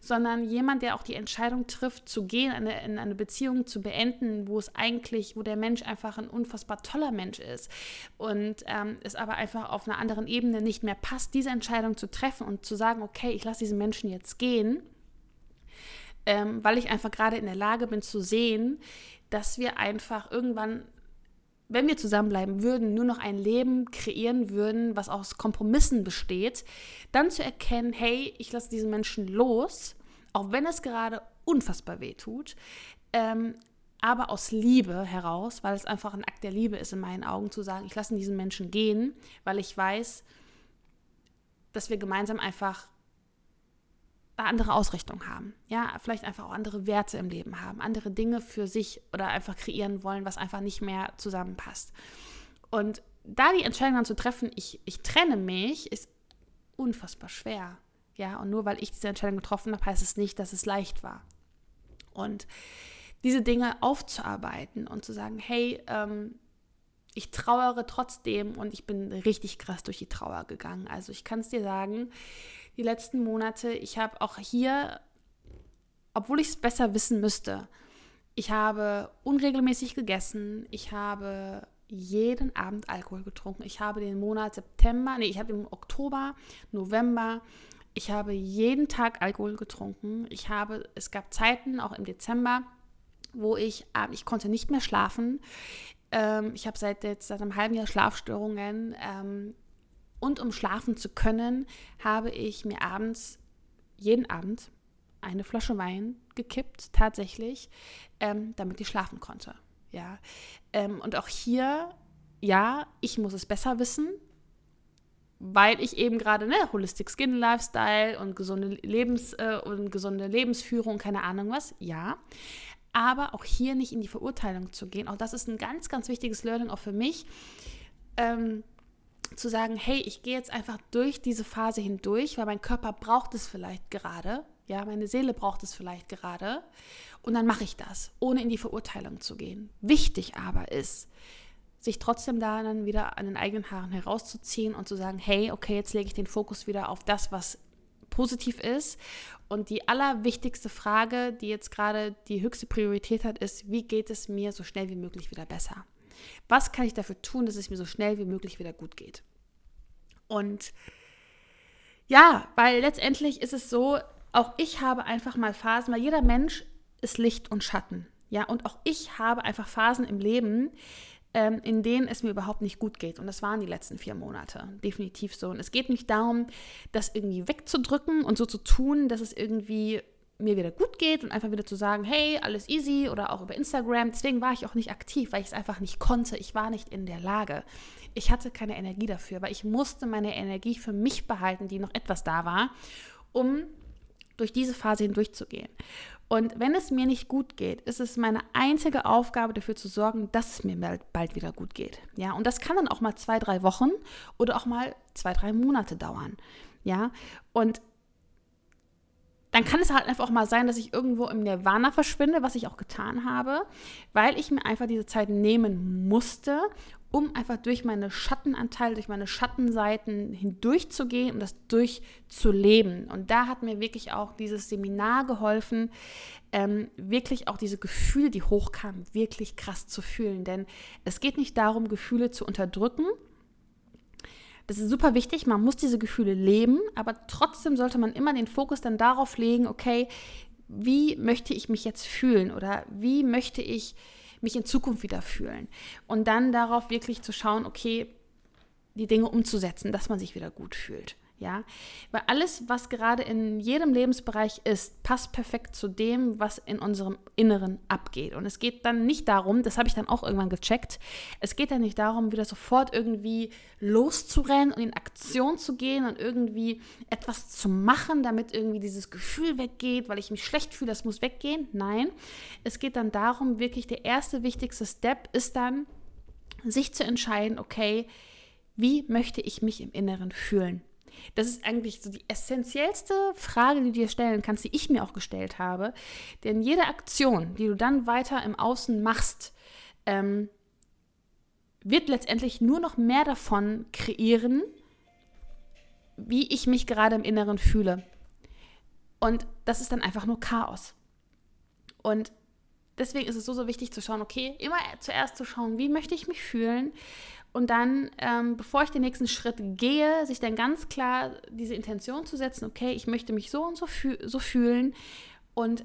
sondern jemand, der auch die Entscheidung trifft, zu gehen, eine, in eine Beziehung zu beenden, wo es eigentlich, wo der Mensch einfach ein unfassbar toller Mensch ist und ähm, es aber einfach auf einer anderen Ebene nicht mehr passt, diese Entscheidung zu treffen und zu sagen, okay, ich lasse diesen Menschen jetzt gehen. Ähm, weil ich einfach gerade in der Lage bin zu sehen, dass wir einfach irgendwann wenn wir zusammenbleiben würden, nur noch ein Leben kreieren würden, was aus Kompromissen besteht, dann zu erkennen, hey, ich lasse diesen Menschen los, auch wenn es gerade unfassbar weh tut, ähm, aber aus Liebe heraus, weil es einfach ein Akt der Liebe ist in meinen Augen, zu sagen, ich lasse diesen Menschen gehen, weil ich weiß, dass wir gemeinsam einfach andere Ausrichtung haben. Ja, vielleicht einfach auch andere Werte im Leben haben, andere Dinge für sich oder einfach kreieren wollen, was einfach nicht mehr zusammenpasst. Und da die Entscheidung dann zu treffen, ich, ich trenne mich, ist unfassbar schwer. Ja, und nur weil ich diese Entscheidung getroffen habe, heißt es nicht, dass es leicht war. Und diese Dinge aufzuarbeiten und zu sagen, hey, ähm, ich trauere trotzdem und ich bin richtig krass durch die Trauer gegangen. Also ich kann es dir sagen, die letzten Monate. Ich habe auch hier, obwohl ich es besser wissen müsste, ich habe unregelmäßig gegessen. Ich habe jeden Abend Alkohol getrunken. Ich habe den Monat September, nee, ich habe im Oktober, November, ich habe jeden Tag Alkohol getrunken. Ich habe, es gab Zeiten, auch im Dezember, wo ich, ich konnte nicht mehr schlafen. Ähm, ich habe seit jetzt seit einem halben Jahr Schlafstörungen. Und um schlafen zu können, habe ich mir abends, jeden Abend, eine Flasche Wein gekippt, tatsächlich, ähm, damit ich schlafen konnte. Ja. Ähm, und auch hier, ja, ich muss es besser wissen, weil ich eben gerade ne, Holistic Skin Lifestyle und gesunde Lebens äh, und gesunde Lebensführung, keine Ahnung was, ja. Aber auch hier nicht in die Verurteilung zu gehen. Auch das ist ein ganz, ganz wichtiges Learning auch für mich. Ähm, zu sagen, hey, ich gehe jetzt einfach durch diese Phase hindurch, weil mein Körper braucht es vielleicht gerade, ja, meine Seele braucht es vielleicht gerade und dann mache ich das, ohne in die Verurteilung zu gehen. Wichtig aber ist, sich trotzdem da dann wieder an den eigenen Haaren herauszuziehen und zu sagen, hey, okay, jetzt lege ich den Fokus wieder auf das, was positiv ist. Und die allerwichtigste Frage, die jetzt gerade die höchste Priorität hat, ist, wie geht es mir so schnell wie möglich wieder besser? Was kann ich dafür tun, dass es mir so schnell wie möglich wieder gut geht? Und ja, weil letztendlich ist es so, auch ich habe einfach mal Phasen, weil jeder Mensch ist Licht und Schatten. Ja, und auch ich habe einfach Phasen im Leben, ähm, in denen es mir überhaupt nicht gut geht. Und das waren die letzten vier Monate. Definitiv so. Und es geht nicht darum, das irgendwie wegzudrücken und so zu tun, dass es irgendwie mir wieder gut geht und einfach wieder zu sagen, hey, alles easy oder auch über Instagram. Deswegen war ich auch nicht aktiv, weil ich es einfach nicht konnte. Ich war nicht in der Lage. Ich hatte keine Energie dafür, weil ich musste meine Energie für mich behalten, die noch etwas da war, um durch diese Phase hindurchzugehen. Und wenn es mir nicht gut geht, ist es meine einzige Aufgabe, dafür zu sorgen, dass es mir bald wieder gut geht. Ja, und das kann dann auch mal zwei, drei Wochen oder auch mal zwei, drei Monate dauern. Ja, und dann kann es halt einfach auch mal sein, dass ich irgendwo im Nirvana verschwinde, was ich auch getan habe, weil ich mir einfach diese Zeit nehmen musste, um einfach durch meine Schattenanteile, durch meine Schattenseiten hindurchzugehen und das durchzuleben. Und da hat mir wirklich auch dieses Seminar geholfen, ähm, wirklich auch diese Gefühle, die hochkamen, wirklich krass zu fühlen. Denn es geht nicht darum, Gefühle zu unterdrücken. Das ist super wichtig, man muss diese Gefühle leben, aber trotzdem sollte man immer den Fokus dann darauf legen, okay, wie möchte ich mich jetzt fühlen oder wie möchte ich mich in Zukunft wieder fühlen. Und dann darauf wirklich zu schauen, okay, die Dinge umzusetzen, dass man sich wieder gut fühlt. Ja, weil alles, was gerade in jedem Lebensbereich ist, passt perfekt zu dem, was in unserem Inneren abgeht. Und es geht dann nicht darum, das habe ich dann auch irgendwann gecheckt, es geht dann nicht darum, wieder sofort irgendwie loszurennen und in Aktion zu gehen und irgendwie etwas zu machen, damit irgendwie dieses Gefühl weggeht, weil ich mich schlecht fühle, das muss weggehen. Nein, es geht dann darum, wirklich der erste wichtigste Step ist dann, sich zu entscheiden, okay, wie möchte ich mich im Inneren fühlen? Das ist eigentlich so die essentiellste Frage, die du dir stellen kannst, die ich mir auch gestellt habe. Denn jede Aktion, die du dann weiter im Außen machst, ähm, wird letztendlich nur noch mehr davon kreieren, wie ich mich gerade im Inneren fühle. Und das ist dann einfach nur Chaos. Und deswegen ist es so, so wichtig zu schauen, okay, immer zuerst zu schauen, wie möchte ich mich fühlen und dann, ähm, bevor ich den nächsten Schritt gehe, sich dann ganz klar diese Intention zu setzen, okay, ich möchte mich so und so, fü so fühlen und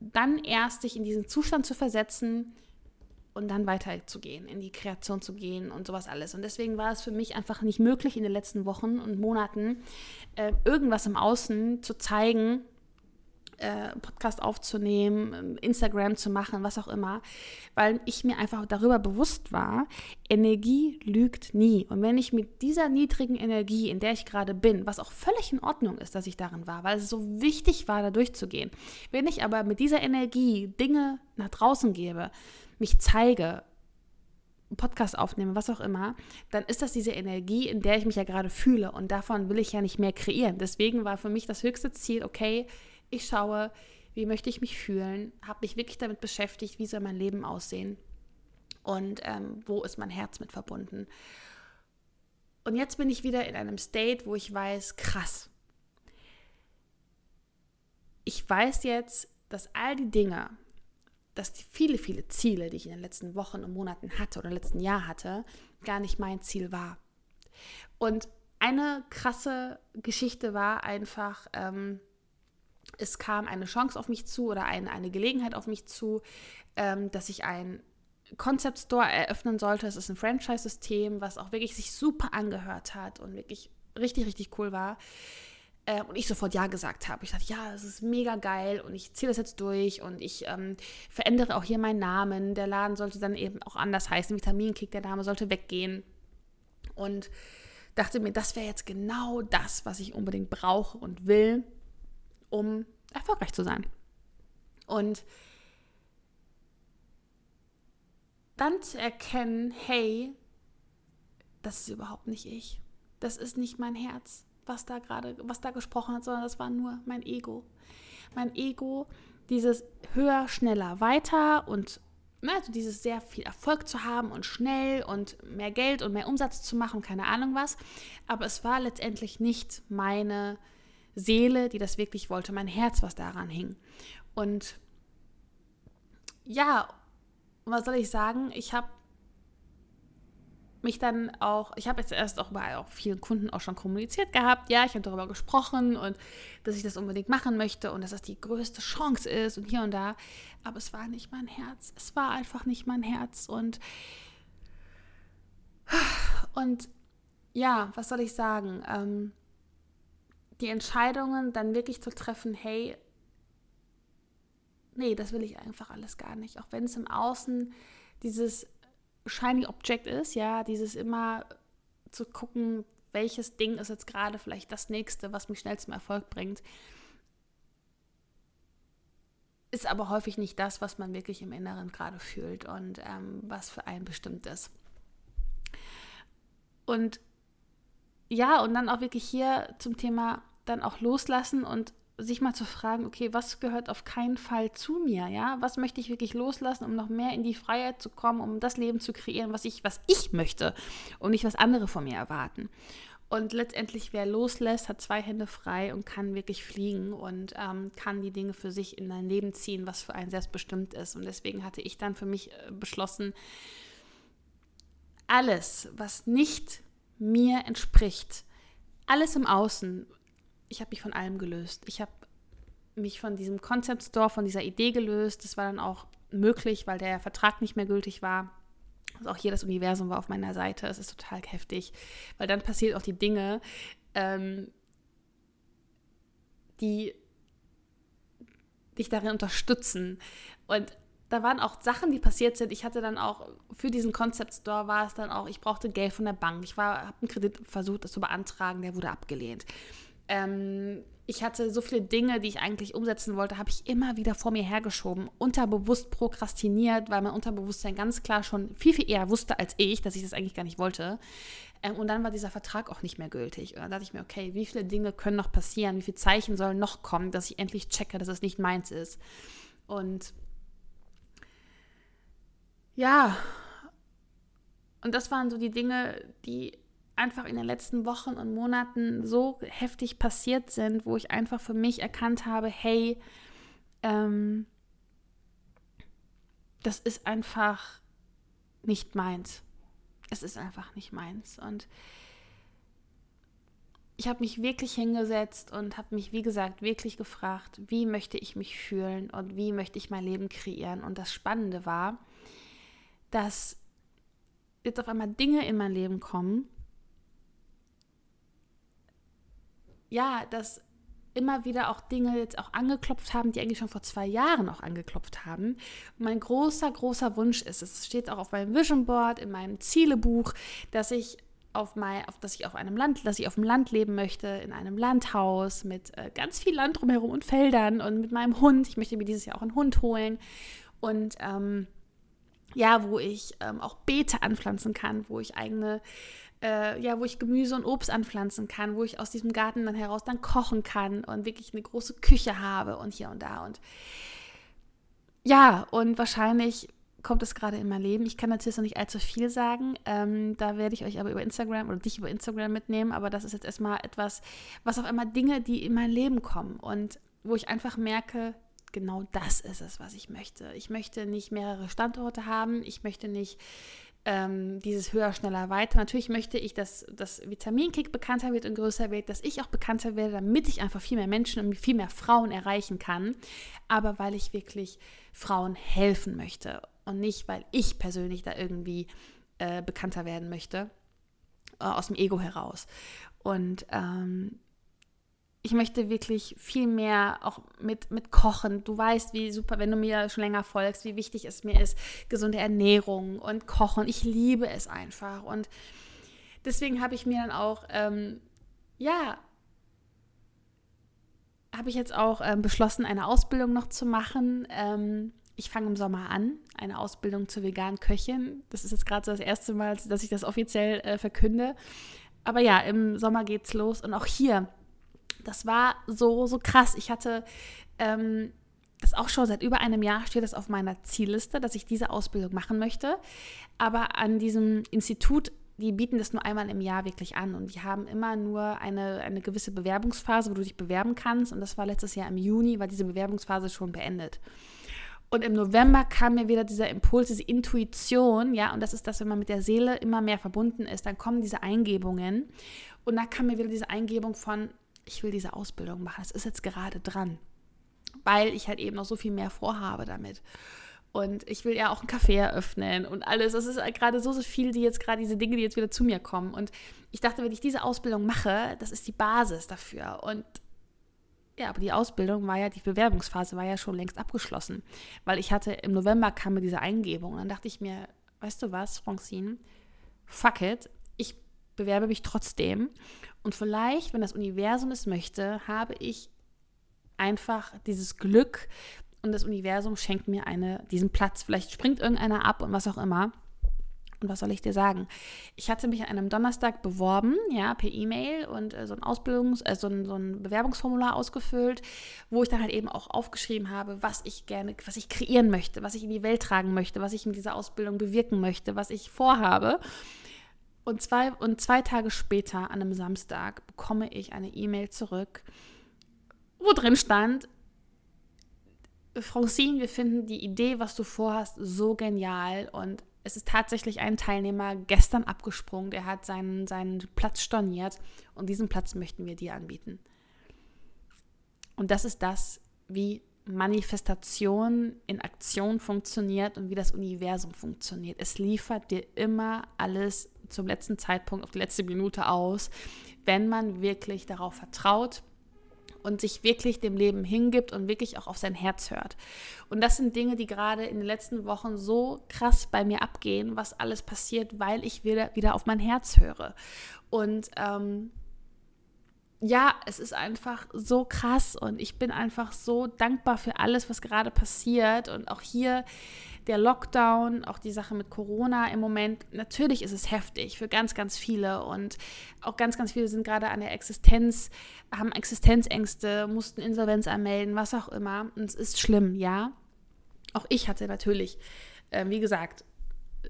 dann erst sich in diesen Zustand zu versetzen und dann weiterzugehen, in die Kreation zu gehen und sowas alles. Und deswegen war es für mich einfach nicht möglich in den letzten Wochen und Monaten, äh, irgendwas im Außen zu zeigen, äh, Podcast aufzunehmen, Instagram zu machen, was auch immer, weil ich mir einfach darüber bewusst war, Energie lügt nie. Und wenn ich mit dieser niedrigen Energie, in der ich gerade bin, was auch völlig in Ordnung ist, dass ich darin war, weil es so wichtig war, da durchzugehen, wenn ich aber mit dieser Energie Dinge nach draußen gebe, mich zeige, Podcast aufnehme, was auch immer, dann ist das diese Energie, in der ich mich ja gerade fühle. Und davon will ich ja nicht mehr kreieren. Deswegen war für mich das höchste Ziel, okay, ich schaue, wie möchte ich mich fühlen, habe mich wirklich damit beschäftigt, wie soll mein Leben aussehen und ähm, wo ist mein Herz mit verbunden. Und jetzt bin ich wieder in einem State, wo ich weiß, krass. Ich weiß jetzt, dass all die Dinge, dass die viele, viele Ziele, die ich in den letzten Wochen und Monaten hatte oder im letzten Jahr hatte, gar nicht mein Ziel war. Und eine krasse Geschichte war einfach, ähm, es kam eine Chance auf mich zu oder ein, eine Gelegenheit auf mich zu, ähm, dass ich ein Concept Store eröffnen sollte. Es ist ein Franchise-System, was auch wirklich sich super angehört hat und wirklich richtig, richtig cool war. Äh, und ich sofort Ja gesagt habe. Ich dachte, ja, es ist mega geil und ich ziehe das jetzt durch und ich ähm, verändere auch hier meinen Namen. Der Laden sollte dann eben auch anders heißen. Vitaminkick, der Name sollte weggehen. Und dachte mir, das wäre jetzt genau das, was ich unbedingt brauche und will um erfolgreich zu sein. Und dann zu erkennen, hey, das ist überhaupt nicht ich. Das ist nicht mein Herz, was da gerade, was da gesprochen hat, sondern das war nur mein Ego. Mein Ego, dieses höher, schneller, weiter und ne, also dieses sehr viel Erfolg zu haben und schnell und mehr Geld und mehr Umsatz zu machen, keine Ahnung was. Aber es war letztendlich nicht meine Seele, die das wirklich wollte, mein Herz, was daran hing. Und ja, was soll ich sagen? Ich habe mich dann auch, ich habe jetzt erst auch bei auch vielen Kunden auch schon kommuniziert gehabt, ja, ich habe darüber gesprochen und dass ich das unbedingt machen möchte und dass das die größte Chance ist und hier und da, aber es war nicht mein Herz, es war einfach nicht mein Herz und und ja, was soll ich sagen? Ähm, die Entscheidungen dann wirklich zu treffen, hey, nee, das will ich einfach alles gar nicht. Auch wenn es im Außen dieses Shiny Object ist, ja, dieses immer zu gucken, welches Ding ist jetzt gerade vielleicht das nächste, was mich schnell zum Erfolg bringt, ist aber häufig nicht das, was man wirklich im Inneren gerade fühlt und ähm, was für einen bestimmt ist. Und ja, und dann auch wirklich hier zum Thema dann auch loslassen und sich mal zu fragen, okay, was gehört auf keinen Fall zu mir, ja? Was möchte ich wirklich loslassen, um noch mehr in die Freiheit zu kommen, um das Leben zu kreieren, was ich, was ich möchte und nicht was andere von mir erwarten. Und letztendlich, wer loslässt, hat zwei Hände frei und kann wirklich fliegen und ähm, kann die Dinge für sich in ein Leben ziehen, was für einen selbstbestimmt ist. Und deswegen hatte ich dann für mich äh, beschlossen, alles, was nicht mir entspricht, alles im Außen, ich habe mich von allem gelöst. Ich habe mich von diesem Concept Store, von dieser Idee gelöst. Das war dann auch möglich, weil der Vertrag nicht mehr gültig war. Also auch hier das Universum war auf meiner Seite. Es ist total heftig, weil dann passiert auch die Dinge, ähm, die dich darin unterstützen. Und da waren auch Sachen, die passiert sind. Ich hatte dann auch für diesen Concept Store war es dann auch, ich brauchte Geld von der Bank. Ich habe einen Kredit versucht, das zu beantragen, der wurde abgelehnt. Ähm, ich hatte so viele Dinge, die ich eigentlich umsetzen wollte, habe ich immer wieder vor mir hergeschoben, unterbewusst prokrastiniert, weil mein Unterbewusstsein ganz klar schon viel, viel eher wusste als ich, dass ich das eigentlich gar nicht wollte. Ähm, und dann war dieser Vertrag auch nicht mehr gültig. Und dann dachte ich mir, okay, wie viele Dinge können noch passieren, wie viele Zeichen sollen noch kommen, dass ich endlich checke, dass es nicht meins ist. Und ja, und das waren so die Dinge, die einfach in den letzten Wochen und Monaten so heftig passiert sind, wo ich einfach für mich erkannt habe, hey, ähm, das ist einfach nicht meins. Es ist einfach nicht meins. Und ich habe mich wirklich hingesetzt und habe mich, wie gesagt, wirklich gefragt, wie möchte ich mich fühlen und wie möchte ich mein Leben kreieren. Und das Spannende war, dass jetzt auf einmal Dinge in mein Leben kommen, ja, dass immer wieder auch Dinge jetzt auch angeklopft haben, die eigentlich schon vor zwei Jahren auch angeklopft haben. Mein großer, großer Wunsch ist, es steht auch auf meinem Vision Board, in meinem Zielebuch, dass ich auf mein, auf, dass ich auf einem Land, dass ich auf dem Land leben möchte, in einem Landhaus mit äh, ganz viel Land drumherum und Feldern und mit meinem Hund. Ich möchte mir dieses Jahr auch einen Hund holen und ähm, ja, wo ich ähm, auch Beete anpflanzen kann, wo ich eigene äh, ja, wo ich Gemüse und Obst anpflanzen kann, wo ich aus diesem Garten dann heraus dann kochen kann und wirklich eine große Küche habe und hier und da. Und ja, und wahrscheinlich kommt es gerade in mein Leben. Ich kann natürlich noch nicht allzu viel sagen. Ähm, da werde ich euch aber über Instagram oder dich über Instagram mitnehmen. Aber das ist jetzt erstmal etwas, was auf einmal Dinge, die in mein Leben kommen und wo ich einfach merke, genau das ist es, was ich möchte. Ich möchte nicht mehrere Standorte haben. Ich möchte nicht ähm, dieses höher, schneller, weiter. Natürlich möchte ich, dass das Vitaminkick bekannter wird und größer wird, dass ich auch bekannter werde, damit ich einfach viel mehr Menschen und viel mehr Frauen erreichen kann. Aber weil ich wirklich Frauen helfen möchte und nicht, weil ich persönlich da irgendwie äh, bekannter werden möchte, äh, aus dem Ego heraus. Und ähm, ich möchte wirklich viel mehr auch mit, mit Kochen. Du weißt, wie super, wenn du mir schon länger folgst, wie wichtig es mir ist, gesunde Ernährung und Kochen. Ich liebe es einfach. Und deswegen habe ich mir dann auch, ähm, ja, habe ich jetzt auch ähm, beschlossen, eine Ausbildung noch zu machen. Ähm, ich fange im Sommer an, eine Ausbildung zur veganen Köchin. Das ist jetzt gerade so das erste Mal, dass ich das offiziell äh, verkünde. Aber ja, im Sommer geht's los und auch hier das war so, so krass. Ich hatte ähm, das auch schon seit über einem Jahr steht das auf meiner Zielliste, dass ich diese Ausbildung machen möchte. Aber an diesem Institut die bieten das nur einmal im Jahr wirklich an und die haben immer nur eine, eine gewisse Bewerbungsphase, wo du dich bewerben kannst. Und das war letztes Jahr im Juni, war diese Bewerbungsphase schon beendet. Und im November kam mir wieder dieser Impuls, diese Intuition, ja, und das ist das, wenn man mit der Seele immer mehr verbunden ist, dann kommen diese Eingebungen. Und da kam mir wieder diese Eingebung von, ich will diese Ausbildung machen, das ist jetzt gerade dran, weil ich halt eben noch so viel mehr vorhabe damit. Und ich will ja auch einen Café eröffnen und alles. Das ist gerade so, so viel, die jetzt gerade diese Dinge, die jetzt wieder zu mir kommen. Und ich dachte, wenn ich diese Ausbildung mache, das ist die Basis dafür. Und ja, aber die Ausbildung war ja, die Bewerbungsphase war ja schon längst abgeschlossen. Weil ich hatte, im November kam mir diese Eingebung. Und dann dachte ich mir, weißt du was, Francine, fuck it, ich bewerbe mich trotzdem. Und vielleicht, wenn das Universum es möchte, habe ich einfach dieses Glück, und das Universum schenkt mir eine, diesen Platz. Vielleicht springt irgendeiner ab und was auch immer. Und was soll ich dir sagen? Ich hatte mich an einem Donnerstag beworben, ja, per E-Mail und äh, so ein Ausbildungs-, äh, so, ein, so ein Bewerbungsformular ausgefüllt, wo ich dann halt eben auch aufgeschrieben habe, was ich gerne, was ich kreieren möchte, was ich in die Welt tragen möchte, was ich mit dieser Ausbildung bewirken möchte, was ich vorhabe. Und zwei, und zwei Tage später, an einem Samstag, bekomme ich eine E-Mail zurück, wo drin stand, Francine, wir finden die Idee, was du vorhast, so genial und es ist tatsächlich ein Teilnehmer gestern abgesprungen, der hat seinen, seinen Platz storniert und diesen Platz möchten wir dir anbieten. Und das ist das, wie Manifestation in Aktion funktioniert und wie das Universum funktioniert. Es liefert dir immer alles zum letzten Zeitpunkt, auf die letzte Minute aus, wenn man wirklich darauf vertraut und sich wirklich dem Leben hingibt und wirklich auch auf sein Herz hört. Und das sind Dinge, die gerade in den letzten Wochen so krass bei mir abgehen, was alles passiert, weil ich wieder, wieder auf mein Herz höre. Und ähm, ja, es ist einfach so krass und ich bin einfach so dankbar für alles, was gerade passiert. Und auch hier der Lockdown, auch die Sache mit Corona im Moment, natürlich ist es heftig für ganz, ganz viele und auch ganz, ganz viele sind gerade an der Existenz, haben Existenzängste, mussten Insolvenz anmelden, was auch immer. Und es ist schlimm, ja. Auch ich hatte natürlich, äh, wie gesagt,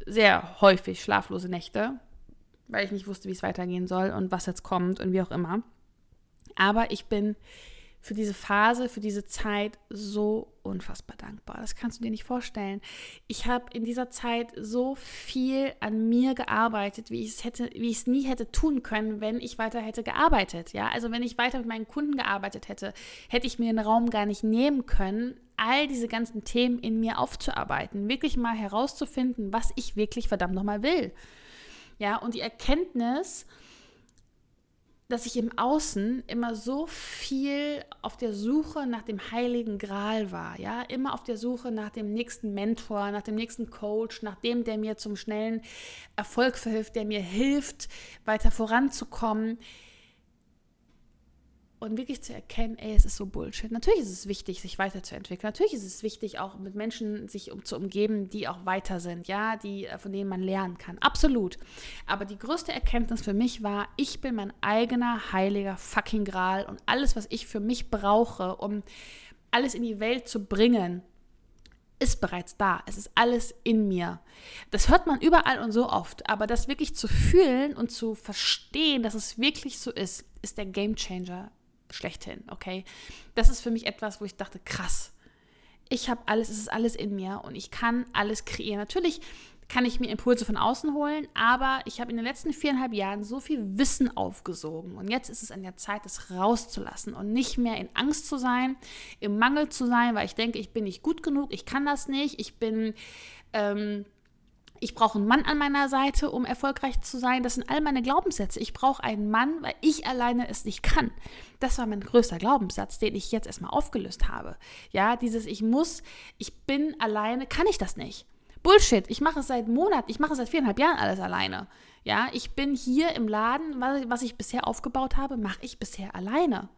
sehr häufig schlaflose Nächte, weil ich nicht wusste, wie es weitergehen soll und was jetzt kommt und wie auch immer. Aber ich bin für diese Phase, für diese Zeit so unfassbar dankbar. Das kannst du dir nicht vorstellen. Ich habe in dieser Zeit so viel an mir gearbeitet, wie ich es hätte, wie ich es nie hätte tun können, wenn ich weiter hätte gearbeitet. Ja, also wenn ich weiter mit meinen Kunden gearbeitet hätte, hätte ich mir den Raum gar nicht nehmen können, all diese ganzen Themen in mir aufzuarbeiten, wirklich mal herauszufinden, was ich wirklich verdammt nochmal will. Ja, und die Erkenntnis, dass ich im Außen immer so viel auf der Suche nach dem heiligen Gral war, ja, immer auf der Suche nach dem nächsten Mentor, nach dem nächsten Coach, nach dem, der mir zum schnellen Erfolg verhilft, der mir hilft, weiter voranzukommen und wirklich zu erkennen, ey, es ist so Bullshit. Natürlich ist es wichtig, sich weiterzuentwickeln. Natürlich ist es wichtig, auch mit Menschen sich um, zu umgeben, die auch weiter sind, ja, die, äh, von denen man lernen kann. Absolut. Aber die größte Erkenntnis für mich war, ich bin mein eigener heiliger fucking Gral und alles, was ich für mich brauche, um alles in die Welt zu bringen, ist bereits da. Es ist alles in mir. Das hört man überall und so oft, aber das wirklich zu fühlen und zu verstehen, dass es wirklich so ist, ist der Game Changer schlechthin, okay? Das ist für mich etwas, wo ich dachte, krass. Ich habe alles, es ist alles in mir und ich kann alles kreieren. Natürlich kann ich mir Impulse von außen holen, aber ich habe in den letzten viereinhalb Jahren so viel Wissen aufgesogen und jetzt ist es an der Zeit, es rauszulassen und nicht mehr in Angst zu sein, im Mangel zu sein, weil ich denke, ich bin nicht gut genug, ich kann das nicht, ich bin ähm, ich brauche einen Mann an meiner Seite, um erfolgreich zu sein. Das sind all meine Glaubenssätze. Ich brauche einen Mann, weil ich alleine es nicht kann. Das war mein größter Glaubenssatz, den ich jetzt erstmal aufgelöst habe. Ja, dieses Ich muss, ich bin alleine, kann ich das nicht. Bullshit, ich mache es seit Monaten, ich mache es seit viereinhalb Jahren alles alleine. Ja, ich bin hier im Laden, was ich bisher aufgebaut habe, mache ich bisher alleine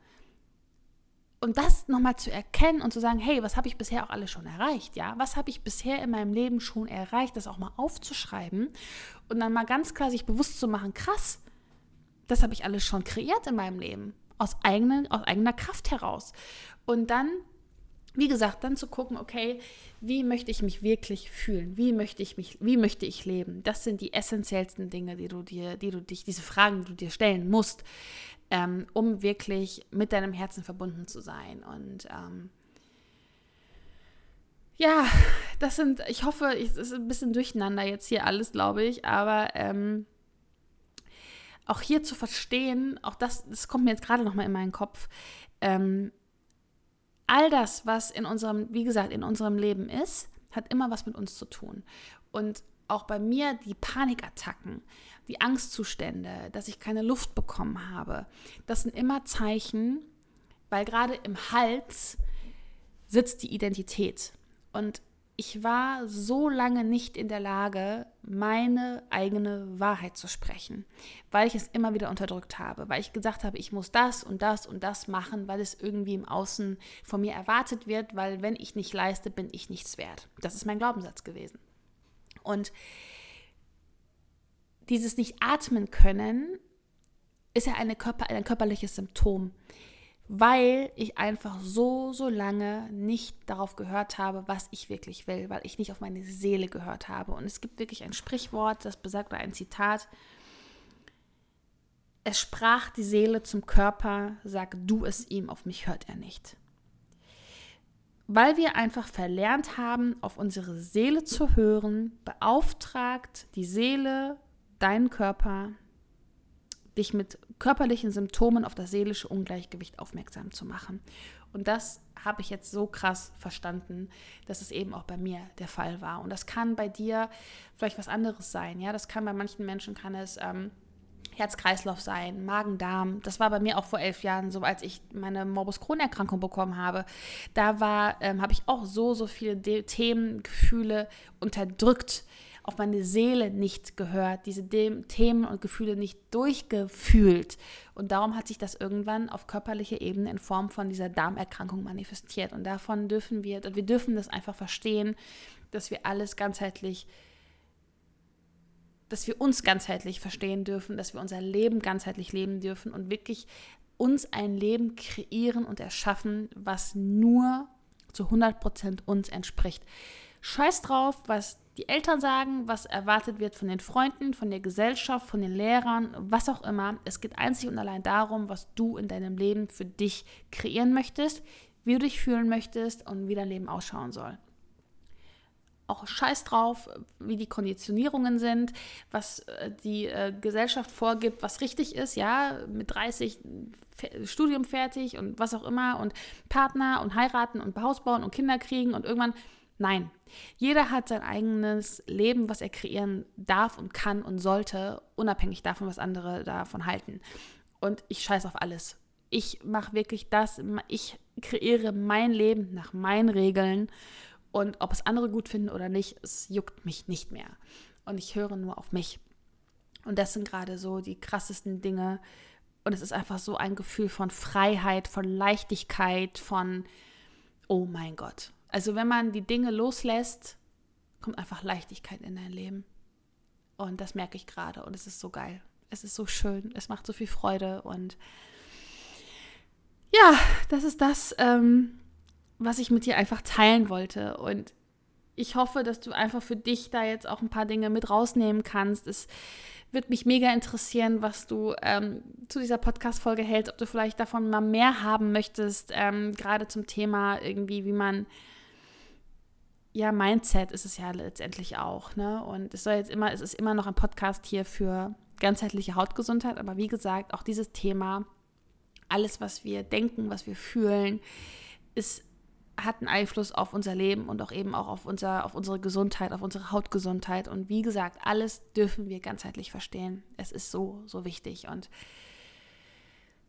und das nochmal zu erkennen und zu sagen, hey, was habe ich bisher auch alles schon erreicht, ja? Was habe ich bisher in meinem Leben schon erreicht, das auch mal aufzuschreiben und dann mal ganz klar sich bewusst zu machen, krass, das habe ich alles schon kreiert in meinem Leben, aus, eigenen, aus eigener Kraft heraus. Und dann wie gesagt, dann zu gucken, okay, wie möchte ich mich wirklich fühlen? Wie möchte ich mich, wie möchte ich leben? Das sind die essentiellsten Dinge, die du dir, die du dich, diese Fragen, die du dir stellen musst, ähm, um wirklich mit deinem Herzen verbunden zu sein. Und ähm, ja, das sind, ich hoffe, es ist ein bisschen durcheinander jetzt hier alles, glaube ich, aber ähm, auch hier zu verstehen, auch das, das kommt mir jetzt gerade nochmal in meinen Kopf, ähm, all das, was in unserem, wie gesagt, in unserem Leben ist, hat immer was mit uns zu tun. Und auch bei mir die Panikattacken, die Angstzustände, dass ich keine Luft bekommen habe, das sind immer Zeichen, weil gerade im Hals sitzt die Identität. Und ich war so lange nicht in der Lage, meine eigene Wahrheit zu sprechen, weil ich es immer wieder unterdrückt habe, weil ich gesagt habe, ich muss das und das und das machen, weil es irgendwie im Außen von mir erwartet wird, weil wenn ich nicht leiste, bin ich nichts wert. Das ist mein Glaubenssatz gewesen. Und dieses nicht atmen können ist ja Körper, ein körperliches Symptom weil ich einfach so, so lange nicht darauf gehört habe, was ich wirklich will, weil ich nicht auf meine Seele gehört habe. Und es gibt wirklich ein Sprichwort, das besagt oder ein Zitat. Es sprach die Seele zum Körper, sag du es ihm, auf mich hört er nicht. Weil wir einfach verlernt haben, auf unsere Seele zu hören, beauftragt die Seele deinen Körper, dich mit körperlichen Symptomen auf das seelische Ungleichgewicht aufmerksam zu machen. Und das habe ich jetzt so krass verstanden, dass es eben auch bei mir der Fall war. Und das kann bei dir vielleicht was anderes sein. Ja, das kann bei manchen Menschen kann es ähm, Herz-Kreislauf sein, Magen-Darm. Das war bei mir auch vor elf Jahren so, als ich meine Morbus Crohn-Erkrankung bekommen habe. Da war, ähm, habe ich auch so, so viele De Themen, Gefühle unterdrückt auf meine Seele nicht gehört, diese Themen und Gefühle nicht durchgefühlt. Und darum hat sich das irgendwann auf körperlicher Ebene in Form von dieser Darmerkrankung manifestiert. Und davon dürfen wir, wir dürfen das einfach verstehen, dass wir alles ganzheitlich dass wir uns ganzheitlich verstehen dürfen, dass wir unser Leben ganzheitlich leben dürfen und wirklich uns ein Leben kreieren und erschaffen, was nur zu 100% uns entspricht. Scheiß drauf, was die Eltern sagen, was erwartet wird von den Freunden, von der Gesellschaft, von den Lehrern, was auch immer. Es geht einzig und allein darum, was du in deinem Leben für dich kreieren möchtest, wie du dich fühlen möchtest und wie dein Leben ausschauen soll. Auch scheiß drauf, wie die Konditionierungen sind, was äh, die äh, Gesellschaft vorgibt, was richtig ist, ja, mit 30 Studium fertig und was auch immer und Partner und heiraten und Haus bauen und Kinder kriegen und irgendwann Nein, jeder hat sein eigenes Leben, was er kreieren darf und kann und sollte, unabhängig davon, was andere davon halten. Und ich scheiße auf alles. Ich mache wirklich das, ich kreiere mein Leben nach meinen Regeln und ob es andere gut finden oder nicht, es juckt mich nicht mehr. Und ich höre nur auf mich. Und das sind gerade so die krassesten Dinge. Und es ist einfach so ein Gefühl von Freiheit, von Leichtigkeit, von, oh mein Gott, also wenn man die Dinge loslässt, kommt einfach Leichtigkeit in dein Leben. Und das merke ich gerade und es ist so geil. Es ist so schön, es macht so viel Freude und ja, das ist das, ähm, was ich mit dir einfach teilen wollte. Und ich hoffe, dass du einfach für dich da jetzt auch ein paar Dinge mit rausnehmen kannst. Es würde mich mega interessieren, was du ähm, zu dieser Podcast-Folge hältst, ob du vielleicht davon mal mehr haben möchtest, ähm, gerade zum Thema irgendwie, wie man ja, Mindset ist es ja letztendlich auch, ne? Und es soll jetzt immer, es ist immer noch ein Podcast hier für ganzheitliche Hautgesundheit, aber wie gesagt, auch dieses Thema, alles, was wir denken, was wir fühlen, ist, hat einen Einfluss auf unser Leben und auch eben auch auf, unser, auf unsere Gesundheit, auf unsere Hautgesundheit. Und wie gesagt, alles dürfen wir ganzheitlich verstehen. Es ist so, so wichtig. Und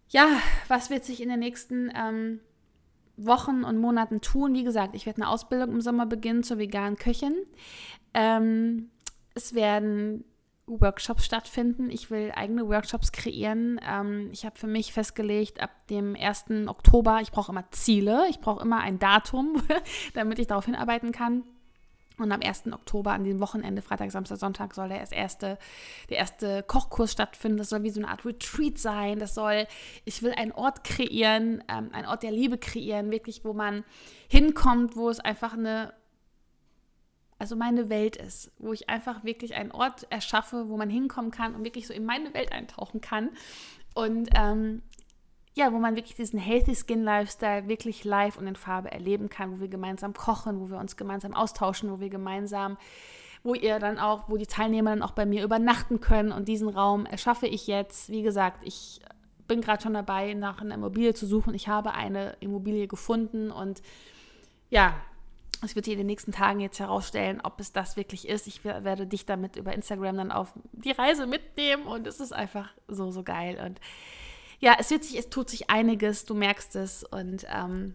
ja, was wird sich in den nächsten ähm, Wochen und Monaten tun. Wie gesagt, ich werde eine Ausbildung im Sommer beginnen zur veganen Köchin. Ähm, es werden Workshops stattfinden. Ich will eigene Workshops kreieren. Ähm, ich habe für mich festgelegt, ab dem 1. Oktober, ich brauche immer Ziele, ich brauche immer ein Datum, damit ich darauf hinarbeiten kann. Und am 1. Oktober, an dem Wochenende, Freitag, Samstag, Sonntag, soll der erste, der erste Kochkurs stattfinden. Das soll wie so eine Art Retreat sein. Das soll, ich will einen Ort kreieren, ähm, einen Ort der Liebe kreieren, wirklich, wo man hinkommt, wo es einfach eine, also meine Welt ist, wo ich einfach wirklich einen Ort erschaffe, wo man hinkommen kann und wirklich so in meine Welt eintauchen kann. Und ähm, ja, wo man wirklich diesen Healthy Skin Lifestyle wirklich live und in Farbe erleben kann, wo wir gemeinsam kochen, wo wir uns gemeinsam austauschen, wo wir gemeinsam, wo ihr dann auch, wo die Teilnehmer dann auch bei mir übernachten können und diesen Raum erschaffe ich jetzt. Wie gesagt, ich bin gerade schon dabei, nach einer Immobilie zu suchen. Ich habe eine Immobilie gefunden und ja, es wird hier in den nächsten Tagen jetzt herausstellen, ob es das wirklich ist. Ich werde dich damit über Instagram dann auf die Reise mitnehmen und es ist einfach so, so geil. Und ja, es wird sich, es tut sich einiges, du merkst es. Und ähm,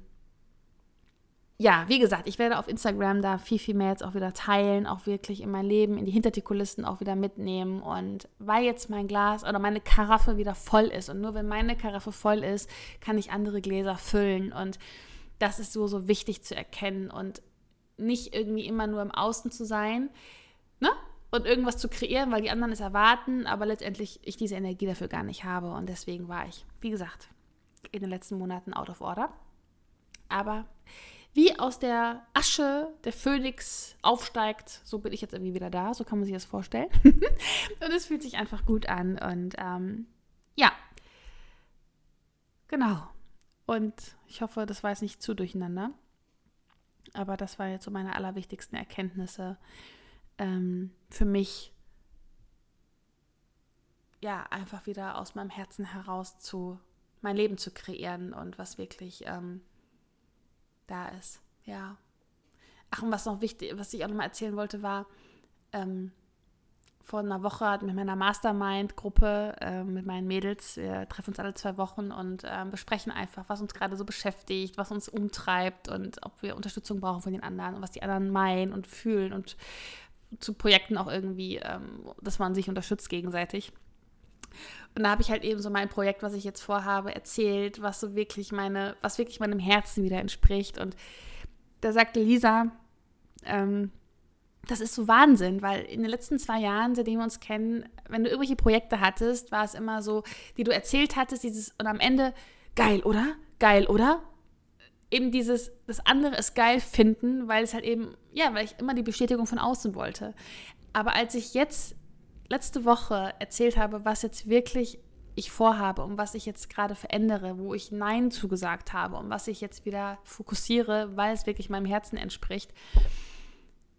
ja, wie gesagt, ich werde auf Instagram da viel, viel mehr jetzt auch wieder teilen, auch wirklich in mein Leben, in die hinter die Kulissen auch wieder mitnehmen. Und weil jetzt mein Glas oder meine Karaffe wieder voll ist und nur wenn meine Karaffe voll ist, kann ich andere Gläser füllen. Und das ist so, so wichtig zu erkennen und nicht irgendwie immer nur im Außen zu sein. Ne? Und irgendwas zu kreieren, weil die anderen es erwarten, aber letztendlich ich diese Energie dafür gar nicht habe. Und deswegen war ich, wie gesagt, in den letzten Monaten out of order. Aber wie aus der Asche der Phönix aufsteigt, so bin ich jetzt irgendwie wieder da. So kann man sich das vorstellen. und es fühlt sich einfach gut an. Und ähm, ja, genau. Und ich hoffe, das war jetzt nicht zu durcheinander. Aber das war jetzt so meine allerwichtigsten Erkenntnisse ähm, für mich ja einfach wieder aus meinem Herzen heraus zu mein Leben zu kreieren und was wirklich ähm, da ist. Ja. Ach, und was noch wichtig, was ich auch noch mal erzählen wollte, war, ähm, vor einer Woche hat mit meiner Mastermind-Gruppe, äh, mit meinen Mädels, wir treffen uns alle zwei Wochen und äh, besprechen einfach, was uns gerade so beschäftigt, was uns umtreibt und ob wir Unterstützung brauchen von den anderen und was die anderen meinen und fühlen und zu Projekten auch irgendwie, ähm, dass man sich unterstützt gegenseitig. Und da habe ich halt eben so mein Projekt, was ich jetzt vorhabe, erzählt, was so wirklich meine, was wirklich meinem Herzen wieder entspricht. Und da sagte Lisa, ähm, das ist so Wahnsinn, weil in den letzten zwei Jahren, seitdem wir uns kennen, wenn du irgendwelche Projekte hattest, war es immer so, die du erzählt hattest, dieses und am Ende geil, oder? Geil, oder? eben dieses, das andere ist geil finden, weil es halt eben, ja, weil ich immer die Bestätigung von außen wollte. Aber als ich jetzt letzte Woche erzählt habe, was jetzt wirklich ich vorhabe und was ich jetzt gerade verändere, wo ich Nein zugesagt habe und was ich jetzt wieder fokussiere, weil es wirklich meinem Herzen entspricht,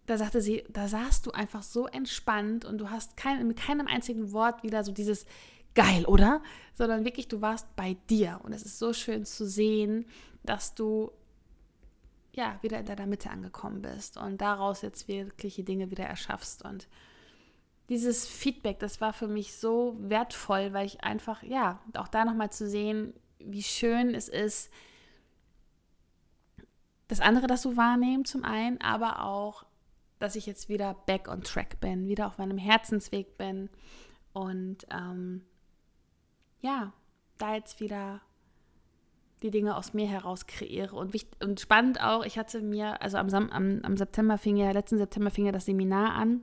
da sagte sie, da saßt du einfach so entspannt und du hast kein, mit keinem einzigen Wort wieder so dieses geil, oder? Sondern wirklich, du warst bei dir. Und es ist so schön zu sehen, dass du ja wieder in deiner Mitte angekommen bist und daraus jetzt wirkliche Dinge wieder erschaffst. Und dieses Feedback, das war für mich so wertvoll, weil ich einfach, ja, auch da nochmal zu sehen, wie schön es ist, das andere, das du wahrnehmen zum einen, aber auch, dass ich jetzt wieder back on track bin, wieder auf meinem Herzensweg bin und ähm, ja, da jetzt wieder die Dinge aus mir heraus kreiere. Und, wichtig, und spannend auch, ich hatte mir, also am, am, am September fing ja, letzten September fing ja das Seminar an.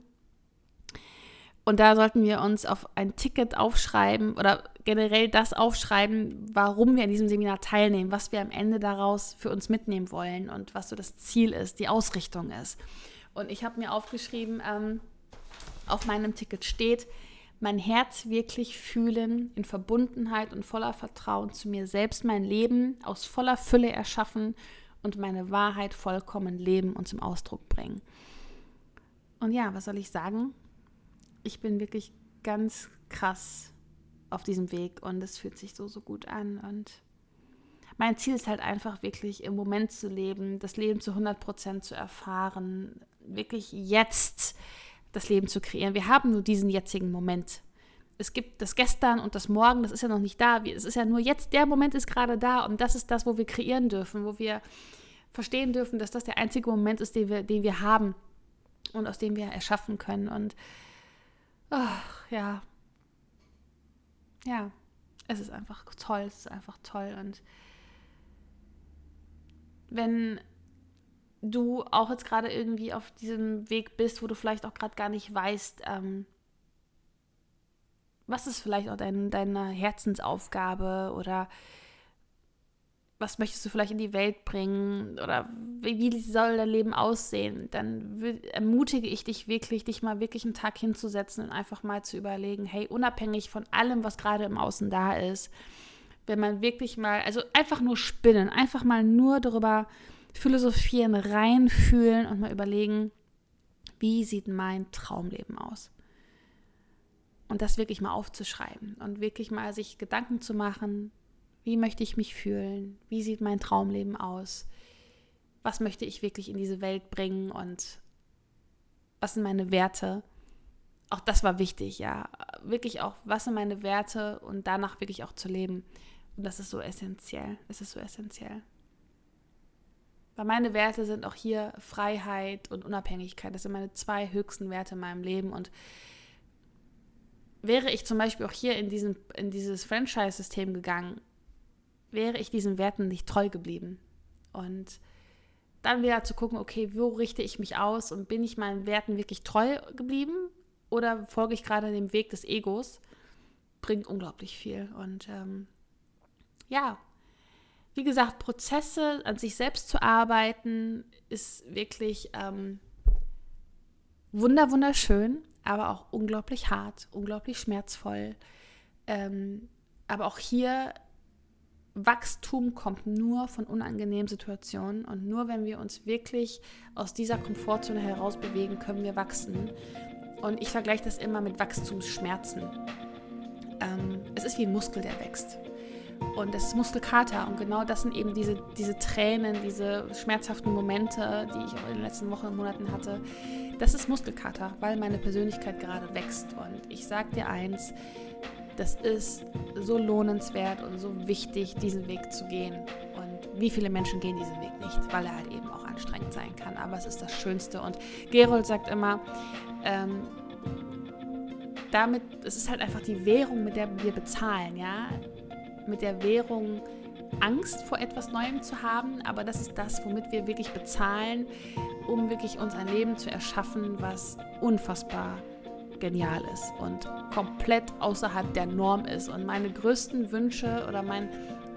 Und da sollten wir uns auf ein Ticket aufschreiben oder generell das aufschreiben, warum wir an diesem Seminar teilnehmen, was wir am Ende daraus für uns mitnehmen wollen und was so das Ziel ist, die Ausrichtung ist. Und ich habe mir aufgeschrieben, ähm, auf meinem Ticket steht, mein Herz wirklich fühlen, in Verbundenheit und voller Vertrauen zu mir selbst mein Leben aus voller Fülle erschaffen und meine Wahrheit vollkommen leben und zum Ausdruck bringen. Und ja, was soll ich sagen? Ich bin wirklich ganz krass auf diesem Weg und es fühlt sich so, so gut an. Und mein Ziel ist halt einfach wirklich im Moment zu leben, das Leben zu 100 Prozent zu erfahren, wirklich jetzt das Leben zu kreieren. Wir haben nur diesen jetzigen Moment. Es gibt das Gestern und das Morgen, das ist ja noch nicht da. Es ist ja nur jetzt, der Moment ist gerade da und das ist das, wo wir kreieren dürfen, wo wir verstehen dürfen, dass das der einzige Moment ist, den wir, den wir haben und aus dem wir erschaffen können. Und ach, ja, ja, es ist einfach toll, es ist einfach toll. Und wenn du auch jetzt gerade irgendwie auf diesem Weg bist, wo du vielleicht auch gerade gar nicht weißt, ähm, was ist vielleicht auch dein, deine Herzensaufgabe oder was möchtest du vielleicht in die Welt bringen oder wie, wie soll dein Leben aussehen, dann ermutige ich dich wirklich, dich mal wirklich einen Tag hinzusetzen und einfach mal zu überlegen, hey, unabhängig von allem, was gerade im Außen da ist, wenn man wirklich mal, also einfach nur spinnen, einfach mal nur darüber philosophieren, reinfühlen und mal überlegen, wie sieht mein Traumleben aus? Und das wirklich mal aufzuschreiben und wirklich mal sich Gedanken zu machen, wie möchte ich mich fühlen? Wie sieht mein Traumleben aus? Was möchte ich wirklich in diese Welt bringen und was sind meine Werte? Auch das war wichtig, ja. Wirklich auch, was sind meine Werte und danach wirklich auch zu leben. Und das ist so essentiell. Es ist so essentiell. Weil meine Werte sind auch hier Freiheit und Unabhängigkeit. Das sind meine zwei höchsten Werte in meinem Leben. Und wäre ich zum Beispiel auch hier in, diesen, in dieses Franchise-System gegangen, wäre ich diesen Werten nicht treu geblieben. Und dann wieder zu gucken, okay, wo richte ich mich aus und bin ich meinen Werten wirklich treu geblieben oder folge ich gerade dem Weg des Egos, bringt unglaublich viel. Und ähm, ja, wie gesagt, Prozesse an sich selbst zu arbeiten, ist wirklich ähm, wunder, wunderschön, aber auch unglaublich hart, unglaublich schmerzvoll. Ähm, aber auch hier Wachstum kommt nur von unangenehmen Situationen und nur wenn wir uns wirklich aus dieser Komfortzone heraus bewegen, können wir wachsen. Und ich vergleiche das immer mit Wachstumsschmerzen. Ähm, es ist wie ein Muskel, der wächst. Und das ist Muskelkater. Und genau das sind eben diese, diese Tränen, diese schmerzhaften Momente, die ich auch in den letzten Wochen und Monaten hatte. Das ist Muskelkater, weil meine Persönlichkeit gerade wächst. Und ich sage dir eins, das ist so lohnenswert und so wichtig, diesen Weg zu gehen. Und wie viele Menschen gehen diesen Weg nicht, weil er halt eben auch anstrengend sein kann. Aber es ist das Schönste. Und Gerold sagt immer, ähm, damit, es ist halt einfach die Währung, mit der wir bezahlen, ja. Mit der Währung Angst vor etwas Neuem zu haben, aber das ist das, womit wir wirklich bezahlen, um wirklich uns ein Leben zu erschaffen, was unfassbar genial ist und komplett außerhalb der Norm ist. Und meine größten Wünsche oder mein,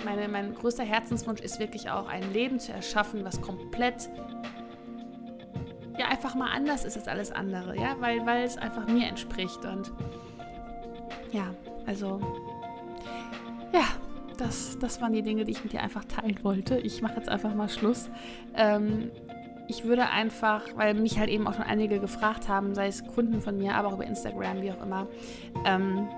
meine, mein größter Herzenswunsch ist wirklich auch ein Leben zu erschaffen, was komplett ja einfach mal anders ist als alles andere, ja, weil, weil es einfach mir entspricht. Und ja, also ja, das, das waren die Dinge, die ich mit dir einfach teilen wollte. Ich mache jetzt einfach mal Schluss. Ähm, ich würde einfach, weil mich halt eben auch schon einige gefragt haben, sei es Kunden von mir, aber auch über Instagram, wie auch immer, ähm,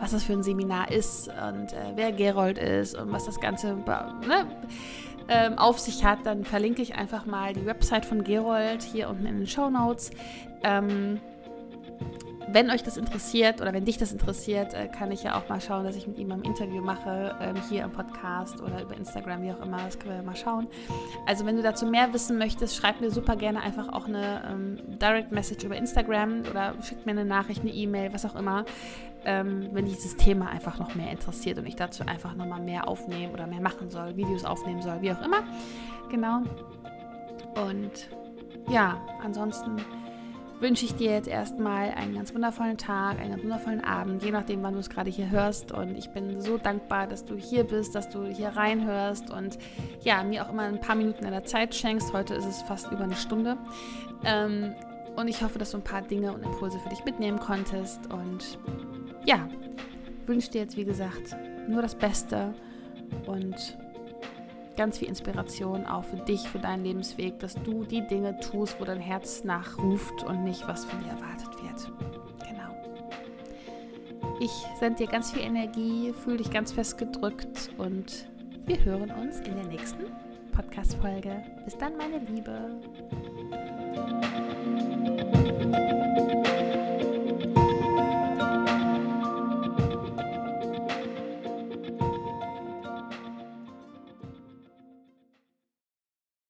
was das für ein Seminar ist und äh, wer Gerold ist und was das Ganze ne, ähm, auf sich hat, dann verlinke ich einfach mal die Website von Gerold hier unten in den Show Notes. Ähm, wenn euch das interessiert oder wenn dich das interessiert, äh, kann ich ja auch mal schauen, dass ich mit ihm ein Interview mache, ähm, hier im Podcast oder über Instagram, wie auch immer. Das können wir mal schauen. Also, wenn du dazu mehr wissen möchtest, schreib mir super gerne einfach auch eine ähm, Direct Message über Instagram oder schick mir eine Nachricht, eine E-Mail, was auch immer, ähm, wenn dich dieses Thema einfach noch mehr interessiert und ich dazu einfach nochmal mehr aufnehmen oder mehr machen soll, Videos aufnehmen soll, wie auch immer. Genau. Und ja, ansonsten wünsche ich dir jetzt erstmal einen ganz wundervollen Tag, einen ganz wundervollen Abend, je nachdem, wann du es gerade hier hörst. Und ich bin so dankbar, dass du hier bist, dass du hier reinhörst und ja, mir auch immer ein paar Minuten deiner Zeit schenkst. Heute ist es fast über eine Stunde. Ähm, und ich hoffe, dass du ein paar Dinge und Impulse für dich mitnehmen konntest. Und ja, wünsche dir jetzt, wie gesagt, nur das Beste und ganz viel Inspiration auch für dich, für deinen Lebensweg, dass du die Dinge tust, wo dein Herz nachruft und nicht, was von dir erwartet wird. Genau. Ich sende dir ganz viel Energie, fühle dich ganz fest gedrückt und wir hören uns in der nächsten Podcast-Folge. Bis dann, meine Liebe.